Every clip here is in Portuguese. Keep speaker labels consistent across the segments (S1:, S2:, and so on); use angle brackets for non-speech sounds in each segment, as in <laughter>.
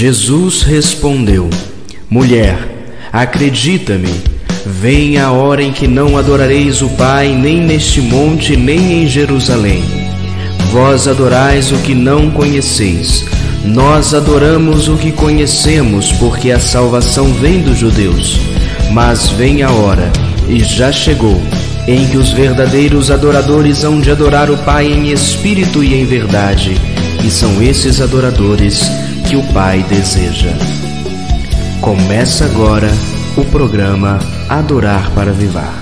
S1: Jesus respondeu: Mulher, acredita-me, vem a hora em que não adorareis o Pai nem neste monte nem em Jerusalém. Vós adorais o que não conheceis. Nós adoramos o que conhecemos, porque a salvação vem dos judeus. Mas vem a hora, e já chegou, em que os verdadeiros adoradores hão de adorar o Pai em espírito e em verdade, e são esses adoradores que o Pai deseja. Começa agora o programa Adorar para Vivar.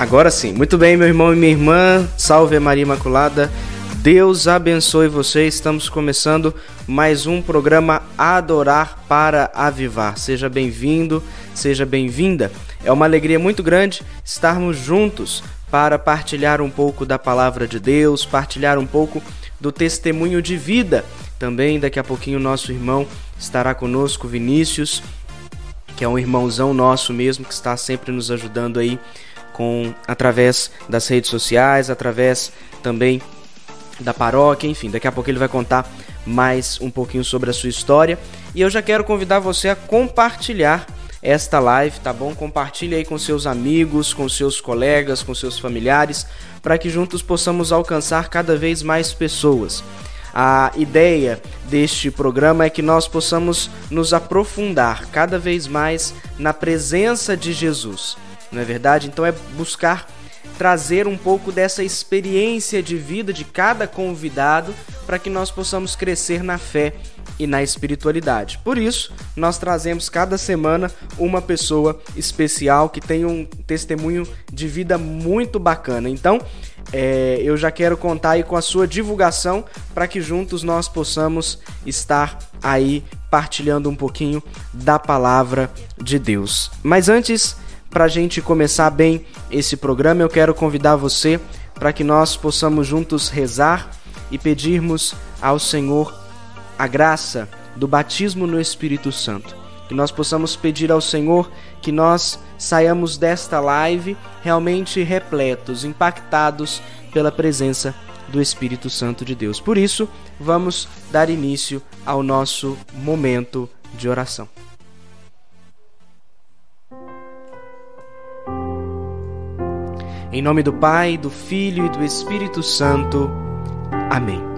S2: Agora sim, muito bem, meu irmão e minha irmã, salve Maria Imaculada. Deus abençoe você. Estamos começando mais um programa Adorar para Avivar. Seja bem-vindo, seja bem-vinda. É uma alegria muito grande estarmos juntos para partilhar um pouco da palavra de Deus, partilhar um pouco do testemunho de vida. Também daqui a pouquinho nosso irmão estará conosco, Vinícius, que é um irmãozão nosso mesmo que está sempre nos ajudando aí com através das redes sociais, através também da paróquia, enfim, daqui a pouco ele vai contar mais um pouquinho sobre a sua história. E eu já quero convidar você a compartilhar esta live, tá bom? Compartilhe aí com seus amigos, com seus colegas, com seus familiares, para que juntos possamos alcançar cada vez mais pessoas. A ideia deste programa é que nós possamos nos aprofundar cada vez mais na presença de Jesus, não é verdade? Então é buscar trazer um pouco dessa experiência de vida de cada convidado para que nós possamos crescer na fé e na espiritualidade. Por isso, nós trazemos cada semana uma pessoa especial que tem um testemunho de vida muito bacana. Então, é, eu já quero contar aí com a sua divulgação para que juntos nós possamos estar aí partilhando um pouquinho da palavra de Deus. Mas antes, para a gente começar bem esse programa, eu quero convidar você para que nós possamos juntos rezar e pedirmos ao Senhor a graça do batismo no Espírito Santo. Que nós possamos pedir ao Senhor que nós saiamos desta live realmente repletos, impactados pela presença do Espírito Santo de Deus. Por isso, vamos dar início ao nosso momento de oração. Em nome do Pai, do Filho e do Espírito Santo. Amém.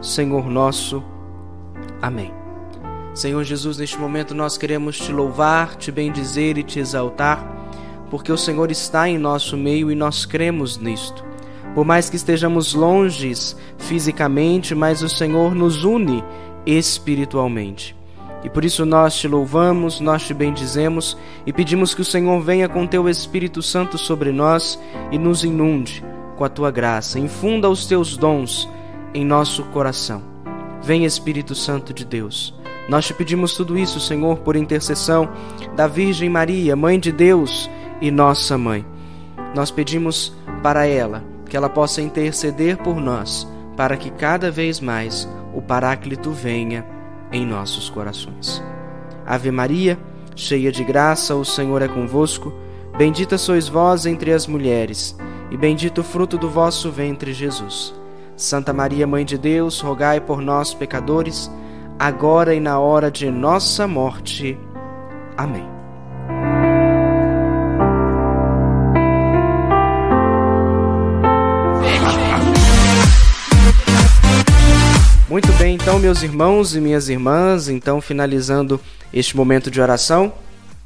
S2: Senhor nosso. Amém. Senhor Jesus, neste momento nós queremos te louvar, te bendizer e te exaltar, porque o Senhor está em nosso meio e nós cremos nisto. Por mais que estejamos longes fisicamente, mas o Senhor nos une espiritualmente. E por isso nós te louvamos, nós te bendizemos e pedimos que o Senhor venha com teu Espírito Santo sobre nós e nos inunde com a tua graça. Infunda os teus dons em nosso coração. Vem Espírito Santo de Deus. Nós te pedimos tudo isso, Senhor, por intercessão da Virgem Maria, Mãe de Deus e nossa Mãe. Nós pedimos para ela que ela possa interceder por nós, para que cada vez mais o Paráclito venha em nossos corações. Ave Maria, cheia de graça, o Senhor é convosco. Bendita sois vós entre as mulheres, e bendito o fruto do vosso ventre, Jesus. Santa Maria, Mãe de Deus, rogai por nós, pecadores, agora e na hora de nossa morte. Amém. Muito bem, então, meus irmãos e minhas irmãs, então, finalizando este momento de oração,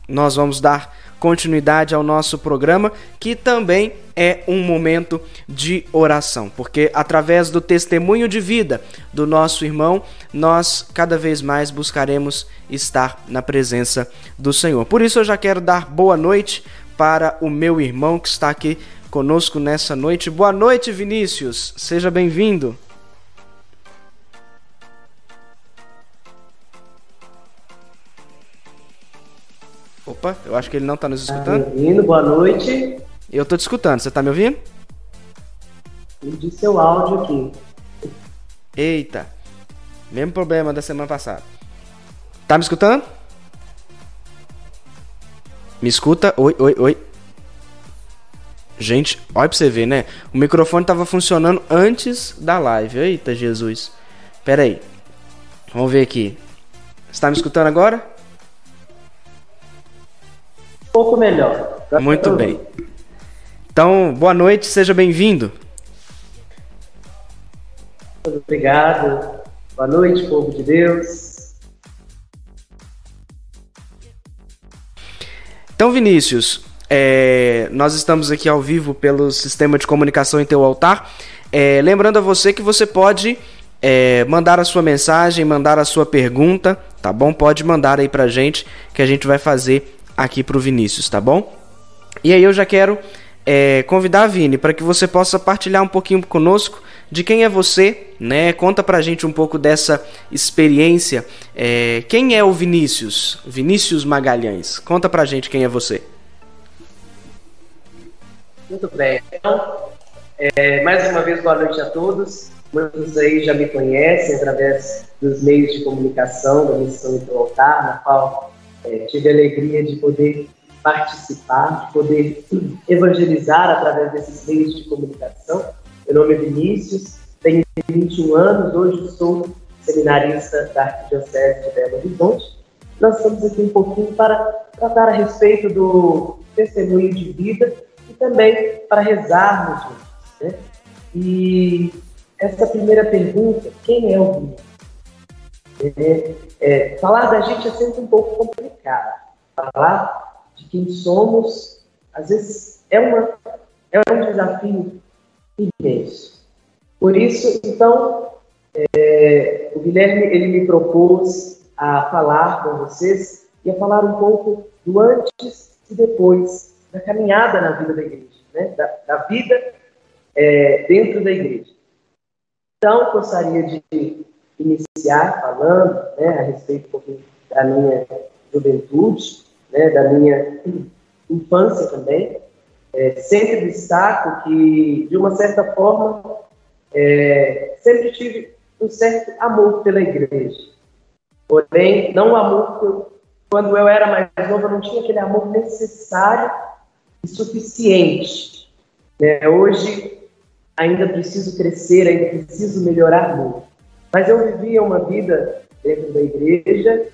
S2: nós vamos dar continuidade ao nosso programa, que também é um momento de oração, porque através do testemunho de vida do nosso irmão, nós cada vez mais buscaremos estar na presença do Senhor. Por isso eu já quero dar boa noite para o meu irmão que está aqui conosco nessa noite. Boa noite, Vinícius. Seja bem-vindo. Opa, eu acho que ele não está nos escutando.
S3: Tá me boa noite.
S2: Eu estou te escutando, você está me ouvindo?
S3: Perdi seu áudio aqui.
S2: Eita, mesmo problema da semana passada. Tá me escutando? Me escuta? Oi, oi, oi. Gente, olha pra você ver, né? O microfone tava funcionando antes da live. Eita, Jesus. Pera aí. Vamos ver aqui. Você tá me escutando agora?
S3: Um pouco melhor.
S2: Muito bem. Então, boa noite, seja bem-vindo.
S3: Obrigado. Boa noite, povo de Deus.
S2: Então, Vinícius, é, nós estamos aqui ao vivo pelo sistema de comunicação em teu altar. É, lembrando a você que você pode é, mandar a sua mensagem, mandar a sua pergunta, tá bom? Pode mandar aí pra gente que a gente vai fazer aqui pro Vinícius, tá bom? E aí eu já quero é, convidar a Vini para que você possa partilhar um pouquinho conosco de quem é você, né? Conta pra gente um pouco dessa experiência. É, quem é o Vinícius? Vinícius Magalhães. Conta pra gente quem é você.
S3: Muito bem. Então, é, mais uma vez, boa noite a todos. Muitos aí já me conhecem através dos meios de comunicação da Missão Altar, na qual é, tive a alegria de poder participar, de poder evangelizar através desses meios de comunicação. Meu nome é Vinícius, tenho 21 anos, hoje sou seminarista da Arquidiocese de Belo Horizonte. Nós estamos aqui um pouquinho para tratar a respeito do testemunho de vida e também para rezarmos juntos. Né? E essa primeira pergunta, quem é o Vinícius? É, é, falar da gente é sempre um pouco complicado. Falar quem somos, às vezes, é, uma, é um desafio imenso. Por isso, então, é, o Guilherme ele me propôs a falar com vocês e a falar um pouco do antes e depois da caminhada na vida da igreja, né? da, da vida é, dentro da igreja. Então, gostaria de iniciar falando né, a respeito um pouquinho da minha juventude, né, da minha infância também. É, sempre destaco que, de uma certa forma, é, sempre tive um certo amor pela igreja. Porém, não o amor que eu, quando eu era mais novo, eu não tinha aquele amor necessário e suficiente. Né? Hoje, ainda preciso crescer, ainda preciso melhorar muito. Mas eu vivia uma vida dentro da igreja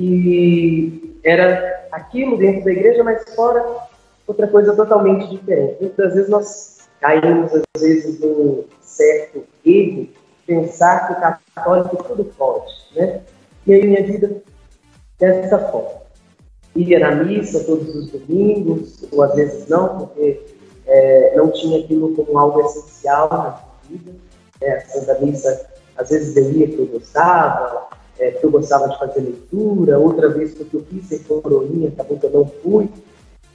S3: e era aquilo dentro da igreja, mas fora outra coisa totalmente diferente. Muitas vezes nós caímos, às vezes, num certo erro, pensar que o católico tudo pode, né? E aí minha vida dessa forma. Ia na missa todos os domingos, ou às vezes não, porque é, não tinha aquilo como algo essencial na vida. É, a Santa Missa às vezes eu ia porque eu gostava, é, eu gostava de fazer leitura, outra vez porque eu quis ser coroinha, acabou que eu não fui.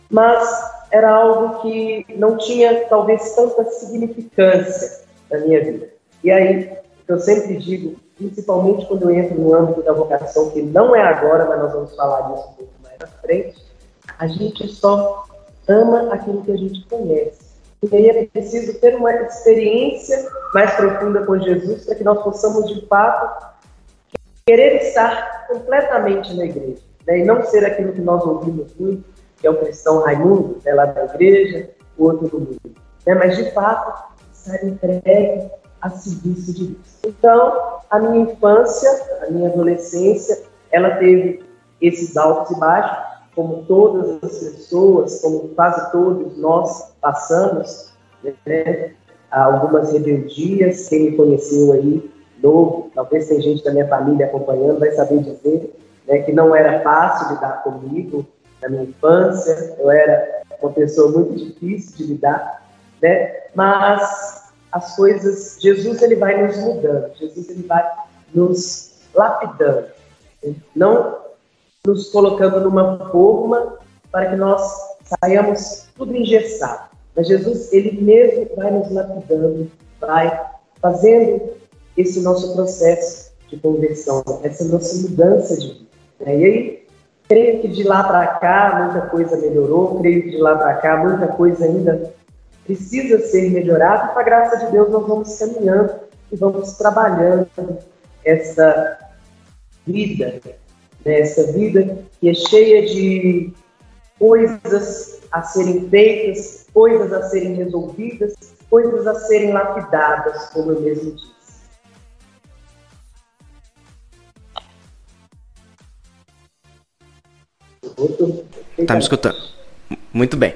S3: Mas era algo que não tinha, talvez, tanta significância na minha vida. E aí, eu sempre digo, principalmente quando eu entro no âmbito da vocação, que não é agora, mas nós vamos falar disso um pouco mais à frente, a gente só ama aquilo que a gente conhece. E aí é preciso ter uma experiência mais profunda com Jesus para que nós possamos, de fato, querer estar completamente na igreja. Né? E não ser aquilo que nós ouvimos muito, que é o cristão Raimundo, né, lá da igreja, o outro do mundo. Né? Mas, de fato, estar entregue a serviço de Deus. Então, a minha infância, a minha adolescência, ela teve esses altos e baixos, como todas as pessoas, como quase todos nós passamos, né? algumas rebeldias, quem me conheceu aí, novo, talvez tem gente da minha família acompanhando, vai saber dizer né, que não era fácil lidar comigo na minha infância, eu era uma pessoa muito difícil de lidar, né? mas as coisas, Jesus ele vai nos mudando, Jesus ele vai nos lapidando, não nos colocando numa forma para que nós saiamos tudo engessado. Mas Jesus, ele mesmo vai nos lapidando, vai fazendo esse nosso processo de conversão, essa nossa mudança de vida. E aí, creio que de lá para cá muita coisa melhorou, creio que de lá para cá muita coisa ainda precisa ser melhorada, e com a graça de Deus nós vamos caminhando e vamos trabalhando essa vida, né? essa vida que é cheia de coisas a serem feitas, coisas a serem resolvidas, coisas a serem lapidadas, como eu mesmo disse.
S2: Tá me escutando? Muito bem.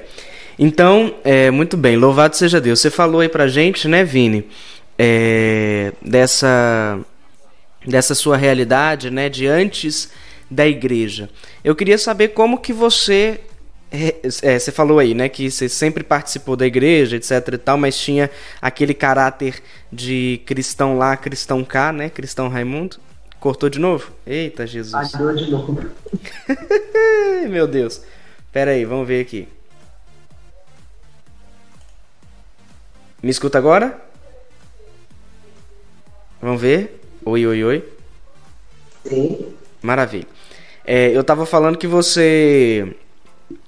S2: Então, é, muito bem, louvado seja Deus. Você falou aí pra gente, né, Vini, é, dessa, dessa sua realidade, né, de antes da igreja. Eu queria saber como que você é, você falou aí, né, que você sempre participou da igreja, etc e tal, mas tinha aquele caráter de cristão lá, cristão cá, né, cristão Raimundo. Cortou de novo? Eita, Jesus.
S3: Cortou de novo. <laughs>
S2: Meu Deus. Pera aí, vamos ver aqui. Me escuta agora? Vamos ver. Oi, oi, oi.
S3: Sim.
S2: Maravilha. É, eu tava falando que você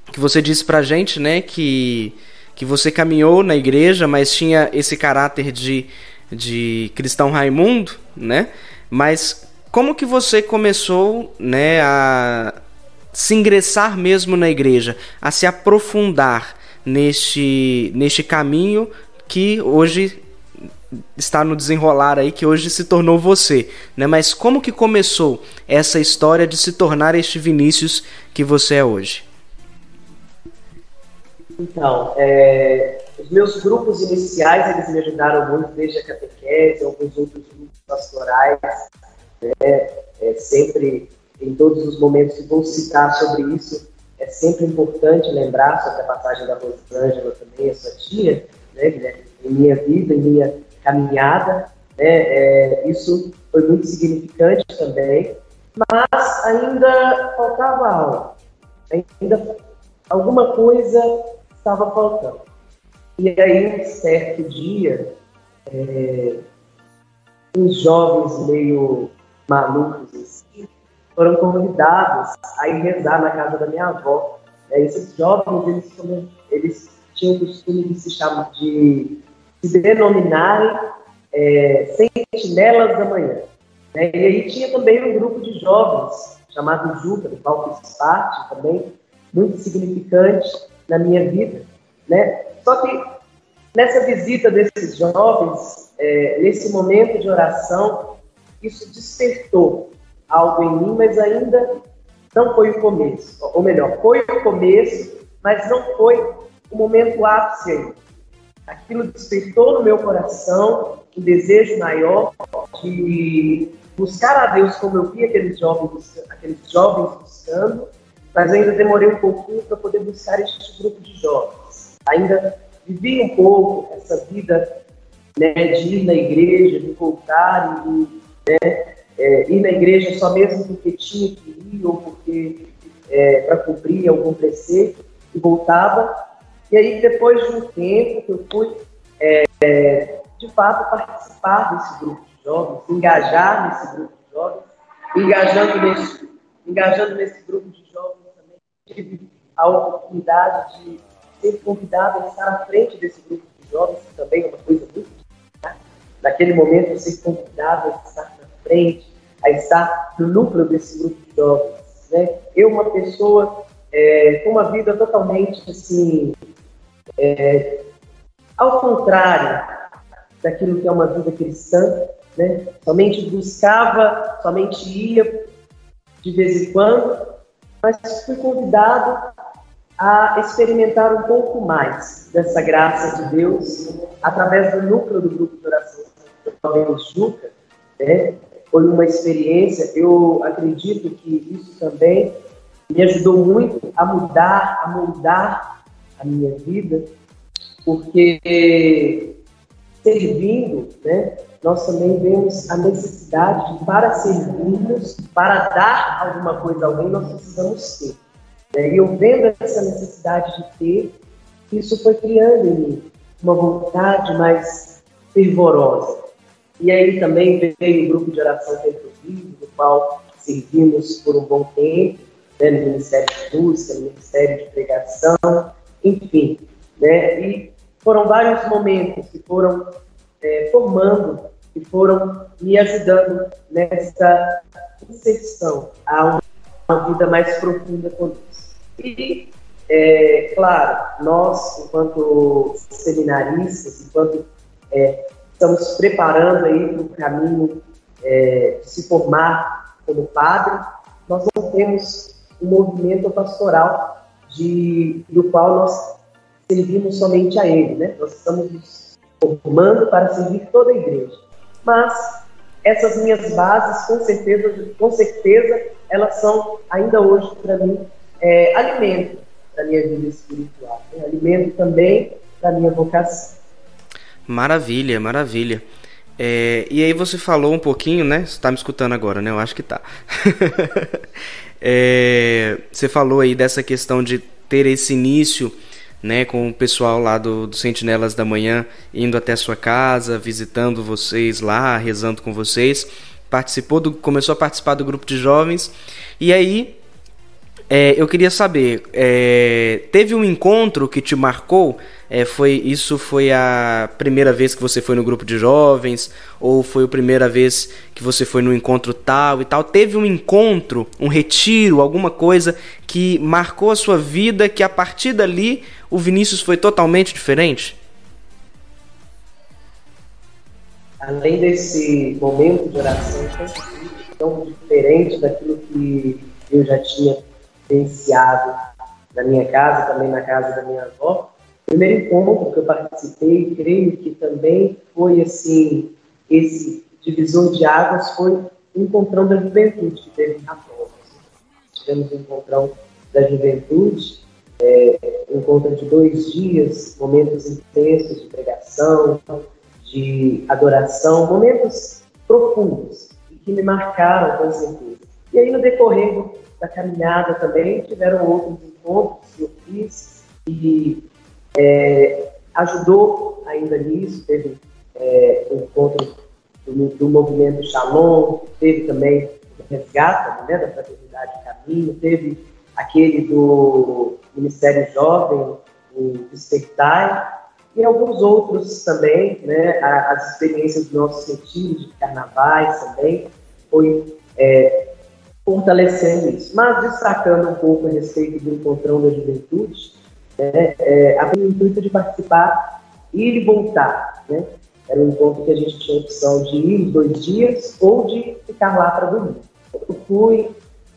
S2: que você disse pra gente, né, que que você caminhou na igreja, mas tinha esse caráter de de cristão Raimundo, né? Mas como que você começou, né, a se ingressar mesmo na igreja, a se aprofundar neste, neste caminho que hoje está no desenrolar aí, que hoje se tornou você, né? Mas como que começou essa história de se tornar este Vinícius que você é hoje?
S3: Então, é, os meus grupos iniciais, eles me ajudaram muito, desde a catequese, alguns outros grupos pastorais, né? É sempre, em todos os momentos que vou citar sobre isso, é sempre importante lembrar sobre a passagem da Rosângela também, a sua tia, né, em minha vida, em minha caminhada. Né, é, isso foi muito significante também, mas ainda faltava algo, ainda alguma coisa estava faltando. E aí, certo dia, é, uns jovens meio malucos assim, foram convidados a ir rezar na casa da minha avó. É, esses jovens, eles, eles tinham o costume de se chamar, de se denominarem é, sentinelas da manhã. Né? E aí tinha também um grupo de jovens chamado Juca, do qual fiz parte também, muito significante na minha vida. Né? Só que nessa visita desses jovens, é, nesse momento de oração, isso despertou algo em mim, mas ainda não foi o começo. Ou melhor, foi o começo, mas não foi o momento ápice. Aquilo despertou no meu coração um desejo maior de buscar a Deus como eu vi aqueles jovens, aqueles jovens buscando, mas ainda demorei um pouquinho para poder buscar este grupo de jovens. Ainda vivi um pouco essa vida né, de ir na igreja, de voltar e né? É, ir na igreja só mesmo porque tinha que ir ou porque é, para cumprir algum preceito e voltava. E aí, depois de um tempo que eu fui, é, de fato, participar desse grupo de jovens, engajar nesse grupo de jovens, engajando nesse, engajando nesse grupo de jovens também, tive a oportunidade de ser convidado a estar à frente desse grupo de jovens, que também é uma coisa muito naquele momento ser convidado a estar frente, a estar no núcleo desse grupo de jovens. Né? Eu, uma pessoa é, com uma vida totalmente assim, é, ao contrário daquilo que é uma vida cristã, né? somente buscava, somente ia de vez em quando, mas fui convidado a experimentar um pouco mais dessa graça de Deus através do núcleo do grupo de oração Jovem Juca, né? Foi uma experiência, eu acredito que isso também me ajudou muito a mudar, a moldar a minha vida, porque servindo, né, nós também vemos a necessidade de, para servirmos, para dar alguma coisa a alguém, nós precisamos ter. Né? E eu vendo essa necessidade de ter, isso foi criando em mim uma vontade mais fervorosa. E aí também veio o grupo de oração Tempo Vivo, do qual servimos por um bom tempo, né, no Ministério de Música, no Ministério de Pregação, enfim. Né, e foram vários momentos que foram é, formando e foram me ajudando nessa inserção a uma vida mais profunda com Deus. E, é, claro, nós, enquanto seminaristas, enquanto é, estamos preparando aí para o caminho é, de se formar como padre, nós não temos um movimento pastoral de, do qual nós servimos somente a ele, né? Nós estamos nos formando para servir toda a igreja. Mas essas minhas bases, com certeza, com certeza, elas são ainda hoje para mim é, alimento da minha vida espiritual, né? alimento também da minha vocação.
S2: Maravilha, maravilha. É, e aí você falou um pouquinho, né? Você está me escutando agora, né? Eu acho que tá. <laughs> é, você falou aí dessa questão de ter esse início, né, com o pessoal lá do, do Sentinelas da Manhã indo até a sua casa, visitando vocês lá, rezando com vocês. Participou do, começou a participar do grupo de jovens. E aí é, eu queria saber, é, teve um encontro que te marcou? É, foi isso foi a primeira vez que você foi no grupo de jovens ou foi a primeira vez que você foi no encontro tal e tal? Teve um encontro, um retiro, alguma coisa que marcou a sua vida que a partir dali o Vinícius foi totalmente diferente?
S3: Além desse momento de oração tão diferente daquilo que eu já tinha vivenciado na minha casa, também na casa da minha avó. Primeiro encontro que eu participei, creio que também foi assim, esse divisor de águas foi o encontrão da juventude que teve na prova. Tivemos um encontrão da juventude, é, um encontro de dois dias, momentos intensos de pregação, de adoração, momentos profundos que me marcaram com certeza. E aí, no decorrer da caminhada também, tiveram outros encontros que eu fiz e é, ajudou ainda nisso, teve é, um encontro do, do, movimento Shalom, teve também o Resgata, né, da Fraternidade Caminho, teve aquele do Ministério Jovem, o Despertai, e alguns outros também, né, as experiências do nosso sentido de carnavais também, foi é, fortalecendo isso. Mas destacando um pouco a respeito do encontrão da juventude, né, é, a intuito de participar, ir e voltar. Né? Era um encontro que a gente tinha a opção de ir dois dias ou de ficar lá para dormir. Eu fui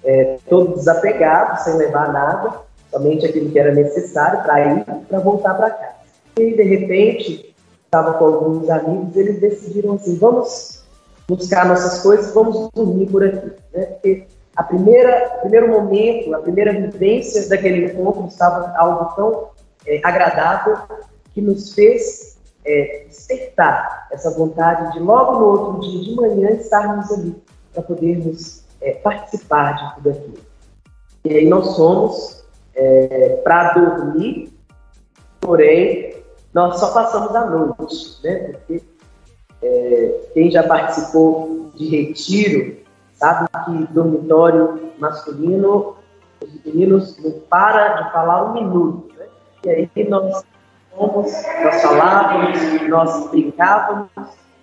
S3: é, todo desapegado, sem levar nada, somente aquilo que era necessário para ir para voltar para casa. E de repente, estava com alguns amigos, eles decidiram assim: vamos buscar nossas coisas, vamos dormir por aqui. Né? Porque a primeira, o primeiro momento, a primeira vivência daquele encontro estava algo tão é, agradável que nos fez é, despertar essa vontade de logo no outro dia de manhã estarmos ali para podermos é, participar de tudo aquilo. E aí nós somos é, para dormir, porém nós só passamos a noite, né? Porque é, quem já participou de retiro sabe que dormitório masculino, os meninos não param de falar um minuto. Né? E aí nós fomos, nós falávamos, nós brincávamos,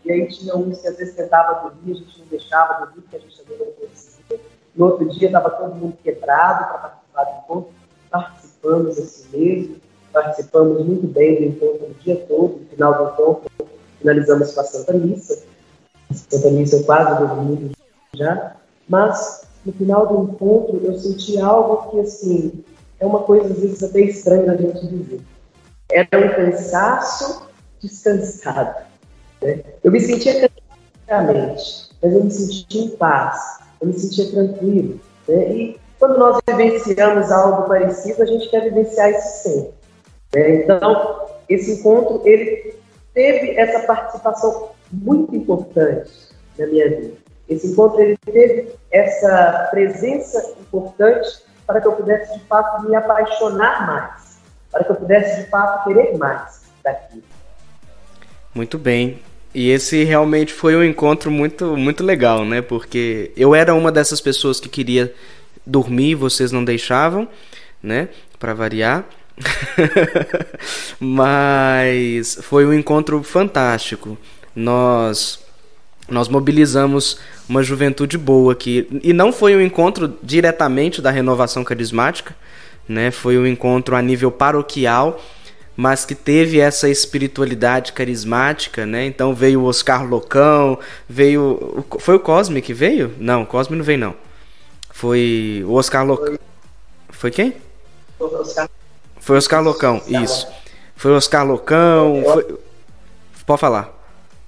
S3: e aí tinha uns que às vezes tentava dormir, a gente não deixava dormir, porque a gente também não conseguia. No outro dia estava todo mundo quebrado para participar do encontro, participamos assim mesmo, participamos muito bem do encontro o dia todo, no final do encontro finalizamos com a Santa Missa. Santa Missa eu quase dormi já, mas no final do encontro eu senti algo que, assim, é uma coisa às vezes até estranha da gente dizer. Era um cansaço descansado. Né? Eu me sentia cansadamente, mas eu me sentia em paz, eu me sentia tranquilo. Né? E quando nós vivenciamos algo parecido, a gente quer vivenciar isso sempre. Né? Então, esse encontro, ele teve essa participação muito importante na minha vida. Esse encontro ele teve essa presença importante para que eu pudesse de fato me apaixonar mais, para que eu pudesse de fato querer mais daquilo.
S2: Muito bem. E esse realmente foi um encontro muito, muito legal, né? Porque eu era uma dessas pessoas que queria dormir, vocês não deixavam, né? Para variar. <laughs> Mas foi um encontro fantástico. Nós nós mobilizamos uma juventude boa aqui e não foi um encontro diretamente da renovação carismática, né? Foi um encontro a nível paroquial, mas que teve essa espiritualidade carismática, né? Então veio o Oscar Locão, veio foi o Cosme que veio? Não, o Cosme não veio não. Foi o Oscar Locão. Foi quem? Oscar. Foi Oscar Locão, isso. Foi Oscar Locão, foi... Pode falar.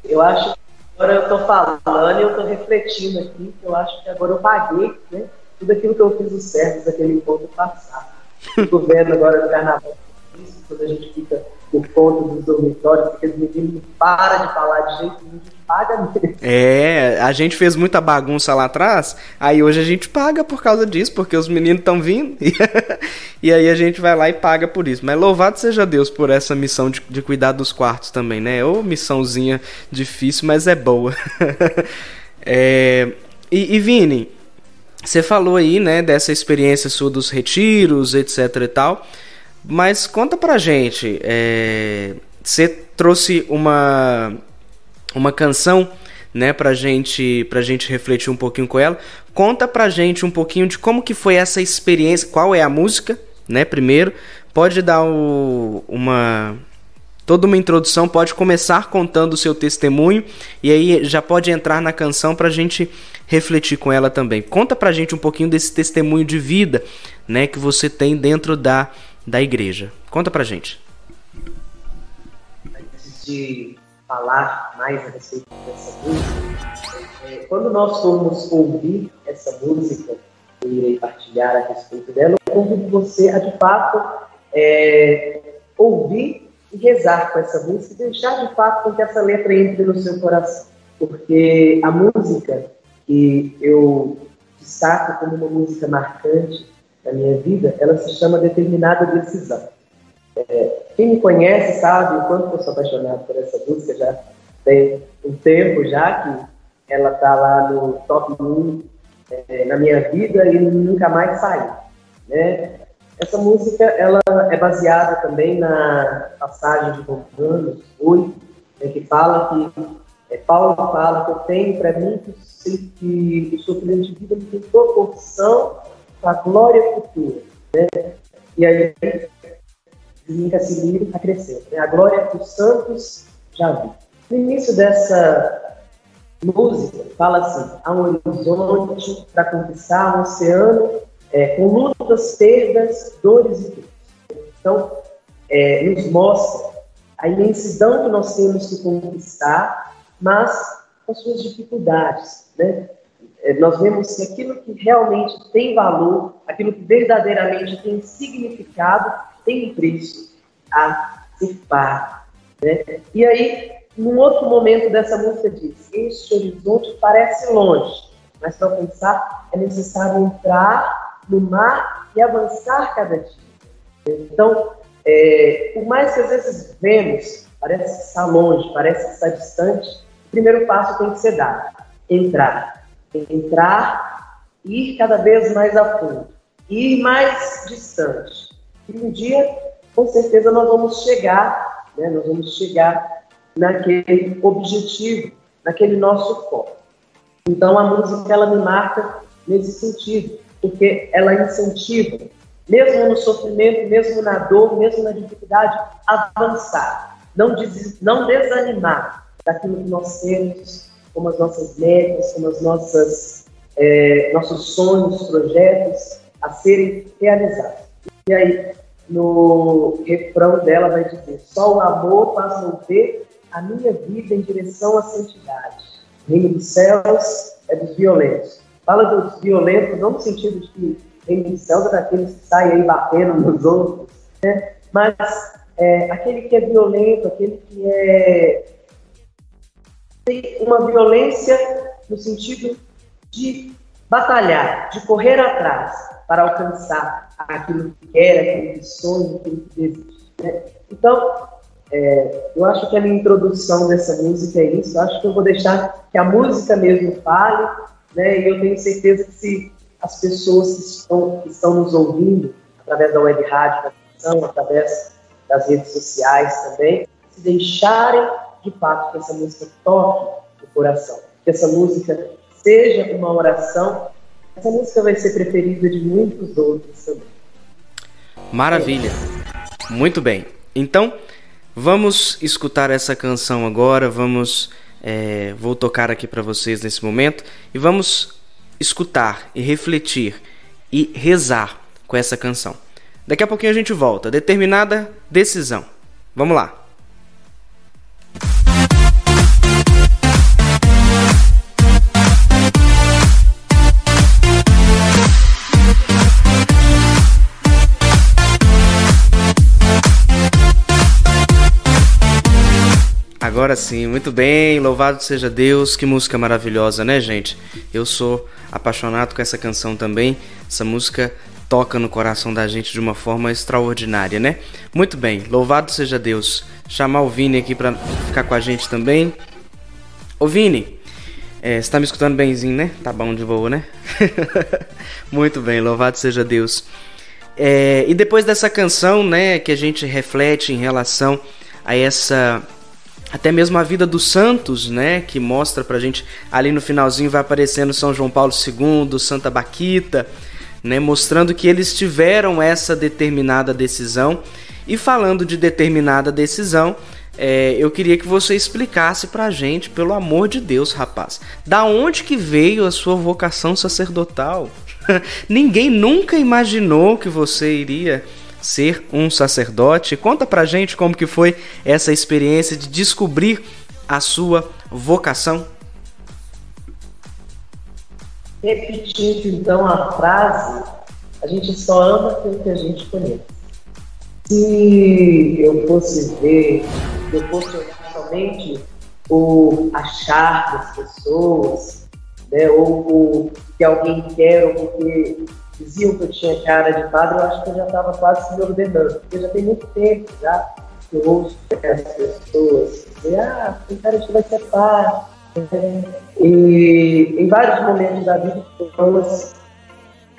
S3: Eu acho agora eu tô falando e eu tô refletindo aqui, que eu acho que agora eu paguei, né? Tudo aquilo que eu fiz o certo daquele encontro passado. <laughs> Fico vendo agora no carnaval, isso, quando a gente fica por conta dos dormitórios, porque os meninos não param de falar de jeito nenhum, paga mesmo.
S2: É, a gente fez muita bagunça lá atrás, aí hoje a gente paga por causa disso, porque os meninos estão vindo, <laughs> e aí a gente vai lá e paga por isso. Mas louvado seja Deus por essa missão de, de cuidar dos quartos também, né? Ô missãozinha difícil, mas é boa. <laughs> é, e, e Vini, você falou aí, né, dessa experiência sua dos retiros, etc e tal. Mas conta pra gente, é, você trouxe uma uma canção, né, pra gente, pra gente refletir um pouquinho com ela. Conta pra gente um pouquinho de como que foi essa experiência, qual é a música, né, primeiro. Pode dar o, uma toda uma introdução, pode começar contando o seu testemunho e aí já pode entrar na canção para a gente refletir com ela também. Conta para a gente um pouquinho desse testemunho de vida, né, que você tem dentro da, da igreja. Conta para a gente.
S3: Falar mais a respeito dessa música, é, quando nós formos ouvir essa música, eu irei partilhar a respeito dela, eu convido você a de fato é, ouvir e rezar com essa música e deixar de fato com que essa letra entre no seu coração. Porque a música que eu destaco como uma música marcante da minha vida, ela se chama Determinada Decisão. É, quem me conhece sabe o quanto eu sou apaixonado por essa música, já tem um tempo já que ela está lá no top 1 é, na minha vida e nunca mais saiu. Né? Essa música ela é baseada também na passagem de Romanos 8, né, que fala que é, Paulo fala que eu tenho para mim que, que o sofrimento de vida tem proporção a glória futura. Né? E aí, se livre está crescendo. Né? A glória dos santos já vi. No início dessa música, fala assim: há um horizonte para conquistar, um oceano é, com lutas, perdas, dores e dores. Então, é, nos mostra a imensidão que nós temos que conquistar, mas com suas dificuldades. Né? É, nós vemos que aquilo que realmente tem valor, aquilo que verdadeiramente tem significado, tem um preço a pago. Né? E aí, num outro momento dessa música diz: Este horizonte parece longe, mas para alcançar é necessário entrar no mar e avançar cada dia. Então, é, por mais que às vezes vemos, parece que está longe, parece que está distante, o primeiro passo tem que ser dado: entrar. Entrar, ir cada vez mais a fundo, ir mais distante. E um dia, com certeza, nós vamos chegar, né, nós vamos chegar naquele objetivo, naquele nosso foco. Então, a música ela me marca nesse sentido porque ela incentiva, mesmo no sofrimento, mesmo na dor, mesmo na dificuldade, avançar, não, des não desanimar daquilo que nós temos, como as nossas metas, como as nossas é, nossos sonhos, projetos a serem realizados. E aí, no refrão dela vai dizer: só o amor faz mover a minha vida em direção à santidade. Reino dos céus é dos violentos, Fala dos violentos, não no sentido de que em céus é daqueles que saem aí batendo nos outros, né? mas é, aquele que é violento, aquele que é tem uma violência no sentido de batalhar, de correr atrás para alcançar aquilo que quer, aquilo que sonha, aquilo que deseja. Né? Então, é, eu acho que a minha introdução dessa música é isso. Acho que eu vou deixar que a música mesmo fale, né? E eu tenho certeza que se as pessoas que estão, que estão nos ouvindo, através da web rádio, da através das redes sociais também, se deixarem de fato que essa música toque o coração, que essa música seja uma oração, essa música vai ser preferida de muitos outros também.
S2: Maravilha. Muito bem. Então, vamos escutar essa canção agora. Vamos, é, vou tocar aqui para vocês nesse momento e vamos escutar e refletir e rezar com essa canção. Daqui a pouquinho a gente volta. Determinada decisão. Vamos lá. Agora sim, muito bem, louvado seja Deus, que música maravilhosa, né, gente? Eu sou apaixonado com essa canção também. Essa música toca no coração da gente de uma forma extraordinária, né? Muito bem, louvado seja Deus. Chamar o Vini aqui para ficar com a gente também. Ô Vini, é, você tá me escutando bemzinho, né? Tá bom de boa, né? <laughs> Muito bem, louvado seja Deus. É, e depois dessa canção, né, que a gente reflete em relação a essa até mesmo a vida dos santos, né, que mostra pra gente ali no finalzinho vai aparecendo São João Paulo II, Santa Baquita, né, mostrando que eles tiveram essa determinada decisão. E falando de determinada decisão, é, eu queria que você explicasse pra gente, pelo amor de Deus, rapaz, da onde que veio a sua vocação sacerdotal? <laughs> Ninguém nunca imaginou que você iria ser um sacerdote. Conta pra gente como que foi essa experiência de descobrir a sua vocação.
S3: Repetindo então a frase, a gente só ama aquilo que a gente conhece. Se eu fosse ver, eu fosse olhar somente o achar das pessoas, né, ou o que alguém quer, ou porque diziam que eu tinha cara de padre, eu acho que eu já estava quase se me ordenando, porque já tem muito tempo já que eu ouço as pessoas dizer, ah, tem cara que vai ser padre. E em vários momentos da vida, vamos,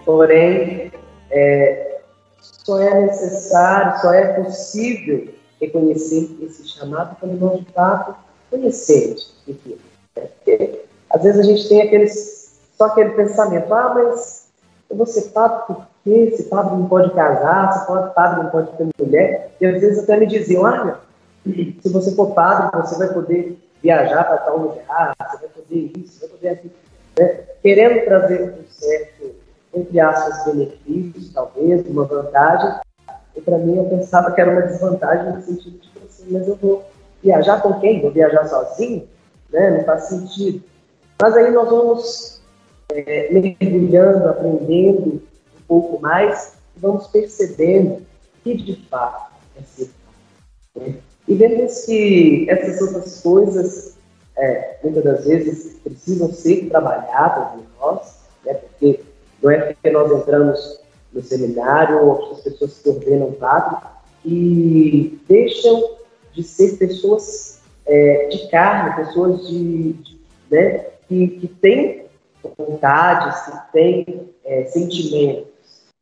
S3: porém, é, só é necessário, só é possível reconhecer esse chamado quando nós, de fato, conhecemos o que é. Porque, às vezes a gente tem aqueles, só aquele pensamento, ah, mas ser padre porque esse padre não pode casar, esse padre não pode ter mulher. E às vezes até me diziam, olha, <clears throat> se você for padre, você vai poder viajar para tal lugar, você vai poder isso, vai poder aquilo. Né? Querendo trazer um certo, entre aspas, benefícios, talvez, uma vantagem. E para mim eu pensava que era uma desvantagem no sentido de assim, mas eu vou viajar com quem? Vou viajar sozinho? Né? Não faz sentido. Mas aí nós vamos é, mergulhando, aprendendo um pouco mais, vamos percebendo que de fato é ser né? E vemos que essas outras coisas, é, muitas das vezes, precisam ser trabalhadas em nós, né? porque não é porque nós entramos no seminário ou as pessoas que ordenam padre que deixam de ser pessoas é, de carne, pessoas de, de né, que, que têm vontades, que tem é, sentimentos.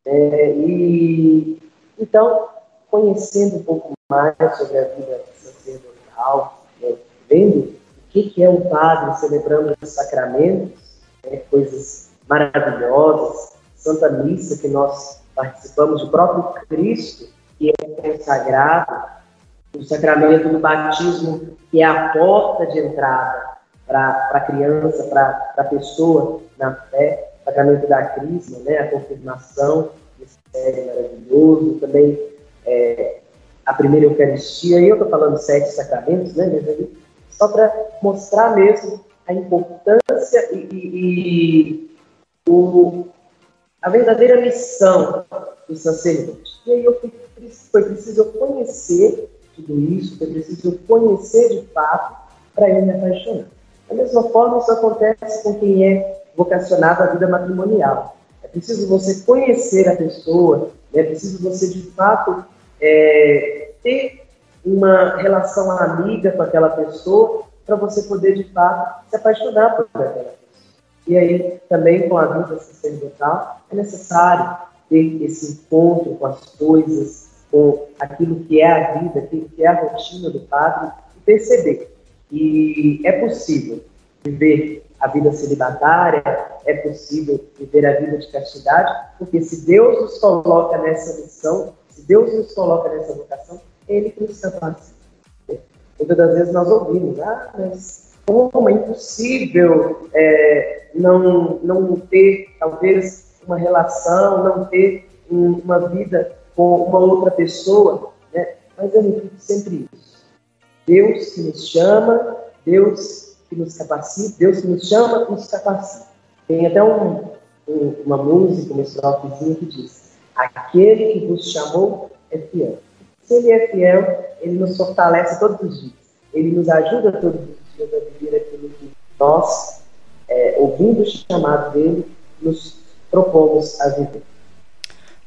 S3: É, e então, conhecendo um pouco mais sobre a vida sacerdotal, né, vendo o que, que é um padre celebrando os sacramentos, né, coisas maravilhosas, Santa Missa que nós participamos, o próprio Cristo que é consagrado, o sacramento do batismo que é a porta de entrada para a criança, para a pessoa na fé, o sacramento da crisma, né, a confirmação, mistério maravilhoso, também é, a primeira Eucaristia, e eu estou falando sete sacramentos, né, mas só para mostrar mesmo a importância e, e, e o, a verdadeira missão do sacerdote. E aí eu fui, foi preciso conhecer tudo isso, foi preciso conhecer de fato para eu me apaixonar. Da mesma forma, isso acontece com quem é vocacionado à vida matrimonial. É preciso você conhecer a pessoa, é preciso você, de fato, é, ter uma relação amiga com aquela pessoa para você poder, de fato, se apaixonar por aquela pessoa. E aí, também com a vida sacerdotal, é necessário ter esse encontro com as coisas, com aquilo que é a vida, aquilo que é a rotina do padre, e perceber que é possível viver a vida celibatária, é possível viver a vida de castidade, porque se Deus nos coloca nessa missão, se Deus nos coloca nessa vocação, Ele nos capacita. Muitas das vezes nós ouvimos, ah, mas como é impossível é, não, não ter, talvez, uma relação, não ter uma vida com uma outra pessoa, né? mas eu sempre isso. Deus que nos chama, Deus que nos capacita, Deus que nos chama, nos capacita. Tem até um, um, uma música, uma estrofezinha que diz: Aquele que vos chamou é fiel. Se ele é fiel, ele nos fortalece todos os dias. Ele nos ajuda todos os dias a viver aquilo que nós, é, ouvindo o chamado dele, nos propomos a viver.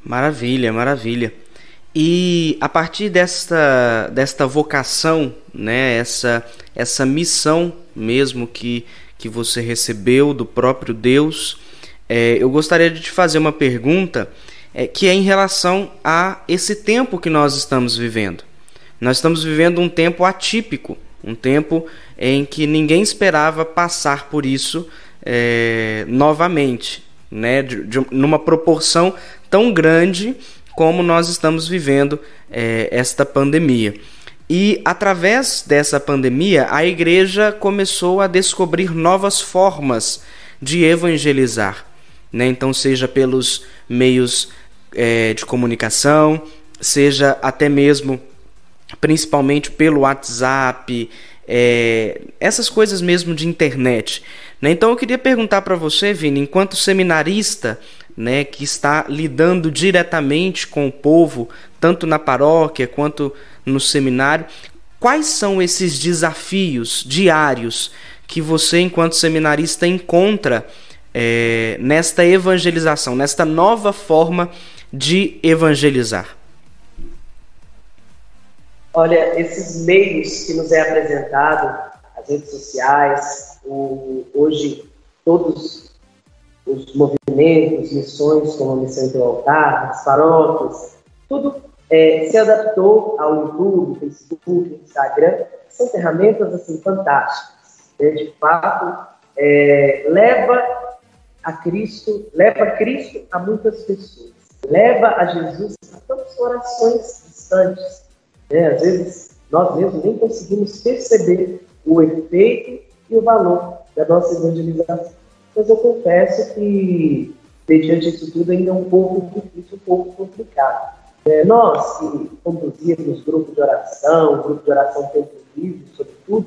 S2: Maravilha, maravilha. E a partir desta, desta vocação, né, essa, essa missão mesmo que, que você recebeu do próprio Deus, é, eu gostaria de te fazer uma pergunta é, que é em relação a esse tempo que nós estamos vivendo. Nós estamos vivendo um tempo atípico, um tempo em que ninguém esperava passar por isso é, novamente, né, de, de, numa proporção tão grande como nós estamos vivendo é, esta pandemia. E através dessa pandemia, a igreja começou a descobrir novas formas de evangelizar. Né? Então, seja pelos meios é, de comunicação, seja até mesmo, principalmente pelo WhatsApp, é, essas coisas mesmo de internet. Né? Então, eu queria perguntar para você, Vini, enquanto seminarista, né, que está lidando diretamente com o povo, tanto na paróquia quanto no seminário, quais são esses desafios diários que você, enquanto seminarista, encontra é, nesta evangelização, nesta nova forma de evangelizar?
S3: Olha, esses meios que nos é apresentado, as redes sociais, o, hoje todos os movimentos, missões, como a Missão do Altar, as paróquias, tudo é, se adaptou ao YouTube, Facebook, Instagram, são ferramentas assim fantásticas. Né? De fato, é, leva a Cristo, leva a Cristo a muitas pessoas, leva a Jesus a tantas orações distantes. Né? Às vezes nós mesmos nem conseguimos perceber o efeito e o valor da nossa evangelização mas eu confesso que, mediante isso tudo, ainda é um pouco difícil, um pouco complicado. É, nós que conduzimos grupo de oração, grupo de oração tempo livre, sobretudo,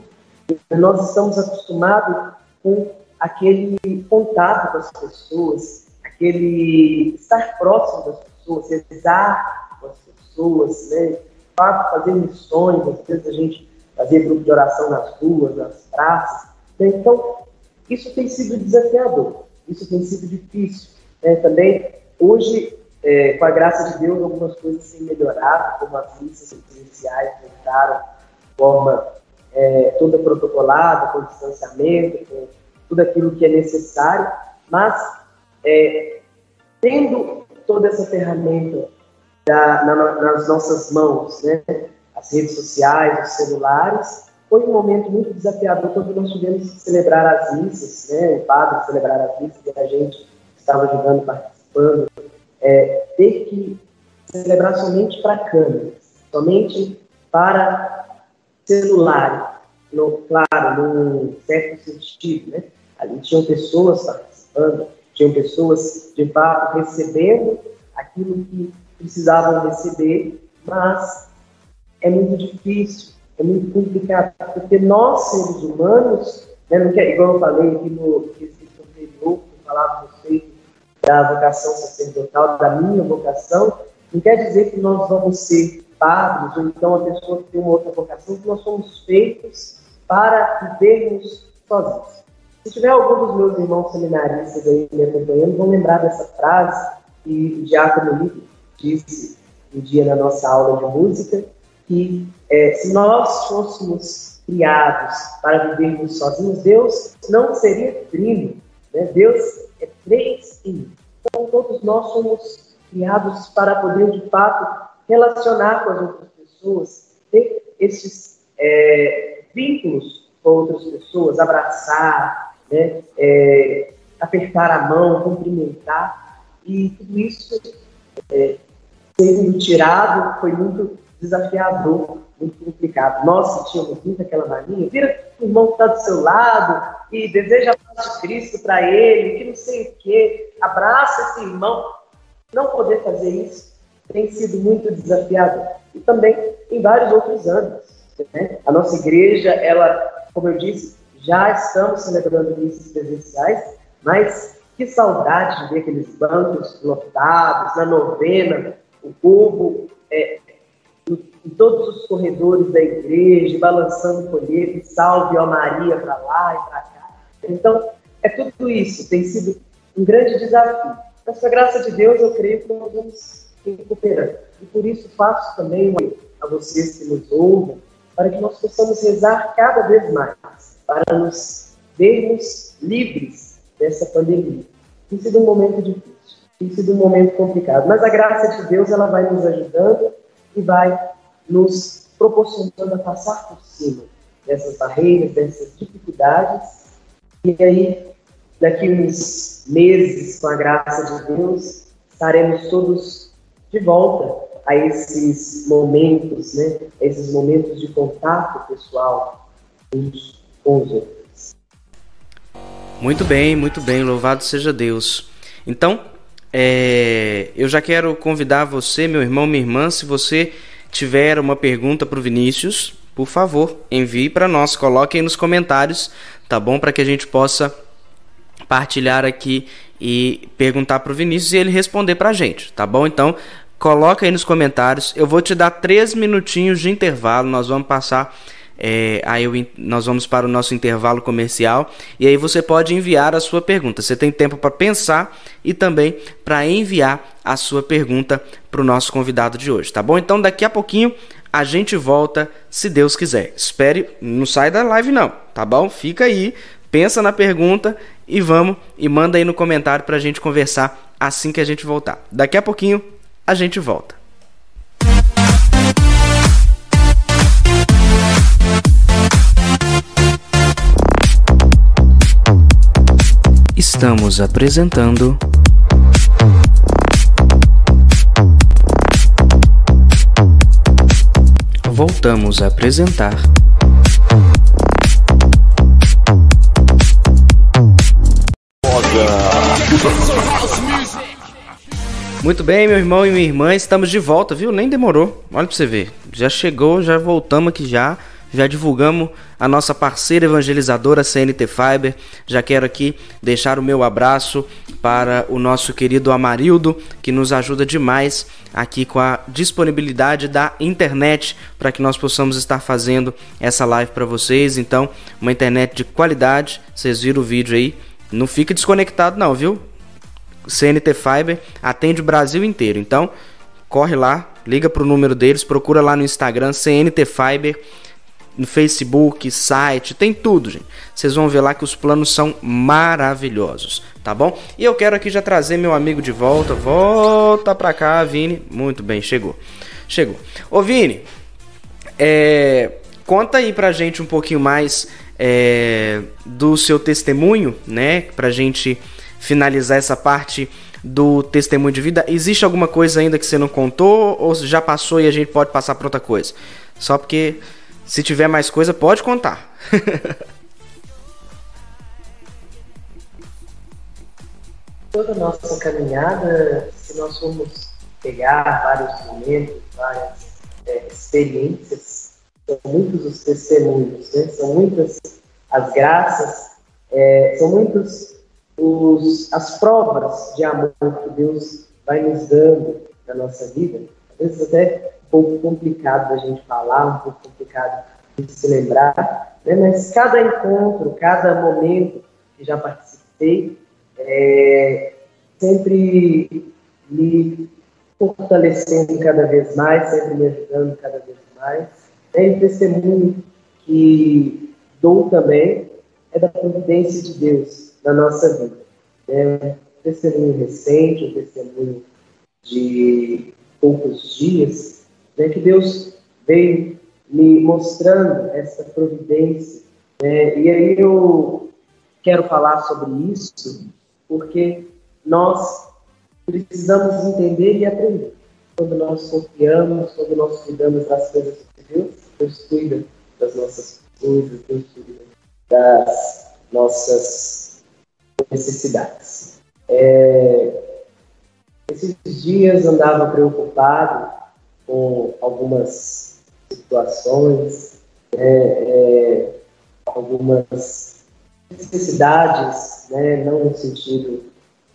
S3: nós estamos acostumados com aquele contato com as pessoas, aquele estar próximo das pessoas, rezar com as pessoas, né? fazer missões, às vezes a gente fazer grupo de oração nas ruas, nas praças. Né? Então, isso tem sido desafiador, isso tem sido difícil. Né? Também, hoje, é, com a graça de Deus, algumas coisas têm melhorado, como as missas presenciais voltaram de forma é, toda protocolada, com distanciamento, com tudo aquilo que é necessário, mas é, tendo toda essa ferramenta da, na, nas nossas mãos, né? as redes sociais, os celulares, foi um momento muito desafiador quando nós tivemos que celebrar as missas, né, o padre celebrar as missas e a gente estava ajudando, participando, é, ter que celebrar somente para câmeras, somente para celular, no, claro, num certo sentido, né? Ali tinham pessoas participando, tinham pessoas de fato recebendo aquilo que precisavam receber, mas é muito difícil é muito complicado, porque nós, seres humanos, né, não quer, igual eu falei aqui no quesito anterior, que falava a respeito da vocação sacerdotal, da minha vocação, não quer dizer que nós vamos ser padres, ou então a pessoa que tem uma outra vocação, que nós somos feitos para vivermos sozinhos. Se tiver algum dos meus irmãos seminaristas aí me acompanhando, vão lembrar dessa frase que o Diácono Lito disse um dia na nossa aula de música, que é, se nós fôssemos criados para vivermos sozinhos, Deus não seria trino. Né? Deus é três em Então, todos nós somos criados para poder, de fato, relacionar com as outras pessoas, ter esses é, vínculos com outras pessoas, abraçar, né? é, apertar a mão, cumprimentar, e tudo isso é, sendo tirado foi muito desafiador, muito complicado. Nós tínhamos muito aquela mania, vira o irmão que está do seu lado e deseja a paz de Cristo para ele, que não sei o quê, abraça esse irmão. Não poder fazer isso tem sido muito desafiador. E também em vários outros âmbitos. Né? A nossa igreja, ela, como eu disse, já estamos celebrando missas presenciais, mas que saudade de ver aqueles bancos lotados, na novena, o povo é, em todos os corredores da igreja, balançando colheres, salve ó Maria para lá e para cá. Então, é tudo isso, tem sido um grande desafio. Mas, com a graça de Deus, eu creio que nós vamos recuperando. E por isso faço também a vocês que nos ouvem, para que nós possamos rezar cada vez mais, para nos vermos livres dessa pandemia. Tem sido um momento difícil, tem sido um momento complicado, mas a graça de Deus ela vai nos ajudando e vai nos proporcionando a passar por cima dessas barreiras, dessas dificuldades. E aí, daqui uns meses, com a graça de Deus, estaremos todos de volta a esses momentos, né? esses momentos de contato pessoal uns com os outros.
S2: Muito bem, muito bem, louvado seja Deus. Então, é, eu já quero convidar você, meu irmão, minha irmã, se você tiver uma pergunta para o Vinícius, por favor, envie para nós, coloque aí nos comentários, tá bom? Para que a gente possa partilhar aqui e perguntar para o Vinícius e ele responder para a gente, tá bom? Então, coloca aí nos comentários. Eu vou te dar três minutinhos de intervalo. Nós vamos passar. É, aí eu, nós vamos para o nosso intervalo comercial e aí você pode enviar a sua pergunta. Você tem tempo para pensar e também para enviar a sua pergunta para o nosso convidado de hoje, tá bom? Então daqui a pouquinho a gente volta, se Deus quiser. Espere, não sai da live não, tá bom? Fica aí, pensa na pergunta e vamos e manda aí no comentário para a gente conversar assim que a gente voltar. Daqui a pouquinho a gente volta. Estamos apresentando. Voltamos a apresentar. Muito bem, meu irmão e minha irmã, estamos de volta, viu? Nem demorou. Olha pra você ver. Já chegou, já voltamos aqui já. Já divulgamos a nossa parceira evangelizadora CNT Fiber. Já quero aqui deixar o meu abraço para o nosso querido Amarildo, que nos ajuda demais aqui com a disponibilidade da internet para que nós possamos estar fazendo essa live para vocês. Então, uma internet de qualidade. Vocês viram o vídeo aí. Não fique desconectado não, viu? CNT Fiber atende o Brasil inteiro. Então, corre lá, liga para o número deles, procura lá no Instagram CNT Fiber, no Facebook, site, tem tudo, gente. Vocês vão ver lá que os planos são maravilhosos, tá bom? E eu quero aqui já trazer meu amigo de volta. Volta pra cá, Vini. Muito bem, chegou. Chegou. Ô, Vini, é, conta aí pra gente um pouquinho mais é, do seu testemunho, né? Pra gente finalizar essa parte do testemunho de vida, existe alguma coisa ainda que você não contou ou já passou e a gente pode passar para outra coisa? Só porque se tiver mais coisa, pode contar.
S3: Toda nossa caminhada, se nós formos pegar vários momentos, várias é, experiências, são muitos os testemunhos, né? são muitas as graças, é, são muitos os, as provas de amor que Deus vai nos dando na nossa vida, às vezes até pouco complicado da gente falar, um pouco complicado de se lembrar, né? mas cada encontro, cada momento que já participei, é, sempre me fortalecendo cada vez mais, sempre me ajudando cada vez mais. É, e o testemunho que dou também é da providência de Deus na nossa vida. É um testemunho recente, um testemunho de poucos dias, né, que Deus veio me mostrando essa providência. Né, e aí eu quero falar sobre isso, porque nós precisamos entender e aprender. Quando nós confiamos, quando nós cuidamos das coisas de Deus, Deus cuida das nossas coisas, Deus cuida das nossas necessidades. É, esses dias andava preocupado com algumas situações, é, é, algumas necessidades, né, não no sentido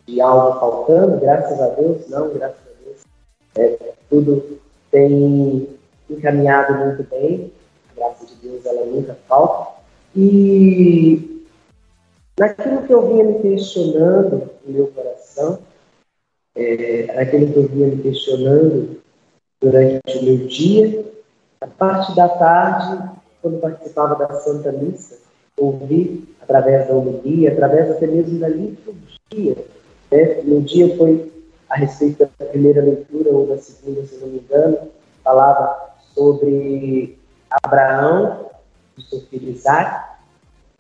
S3: de algo faltando, graças a Deus, não, graças a Deus, é, tudo tem encaminhado muito bem, a graça de Deus ela nunca falta, e naquilo que eu vinha me questionando no meu coração, é, naquilo que eu vinha me questionando durante o meu dia, a parte da tarde, quando participava da Santa Missa, ouvi através da homilia, através até mesmo da liturgia, né? No dia foi a respeito da primeira leitura ou da segunda, se não me engano, falava sobre Abraão, o seu filho Isaac,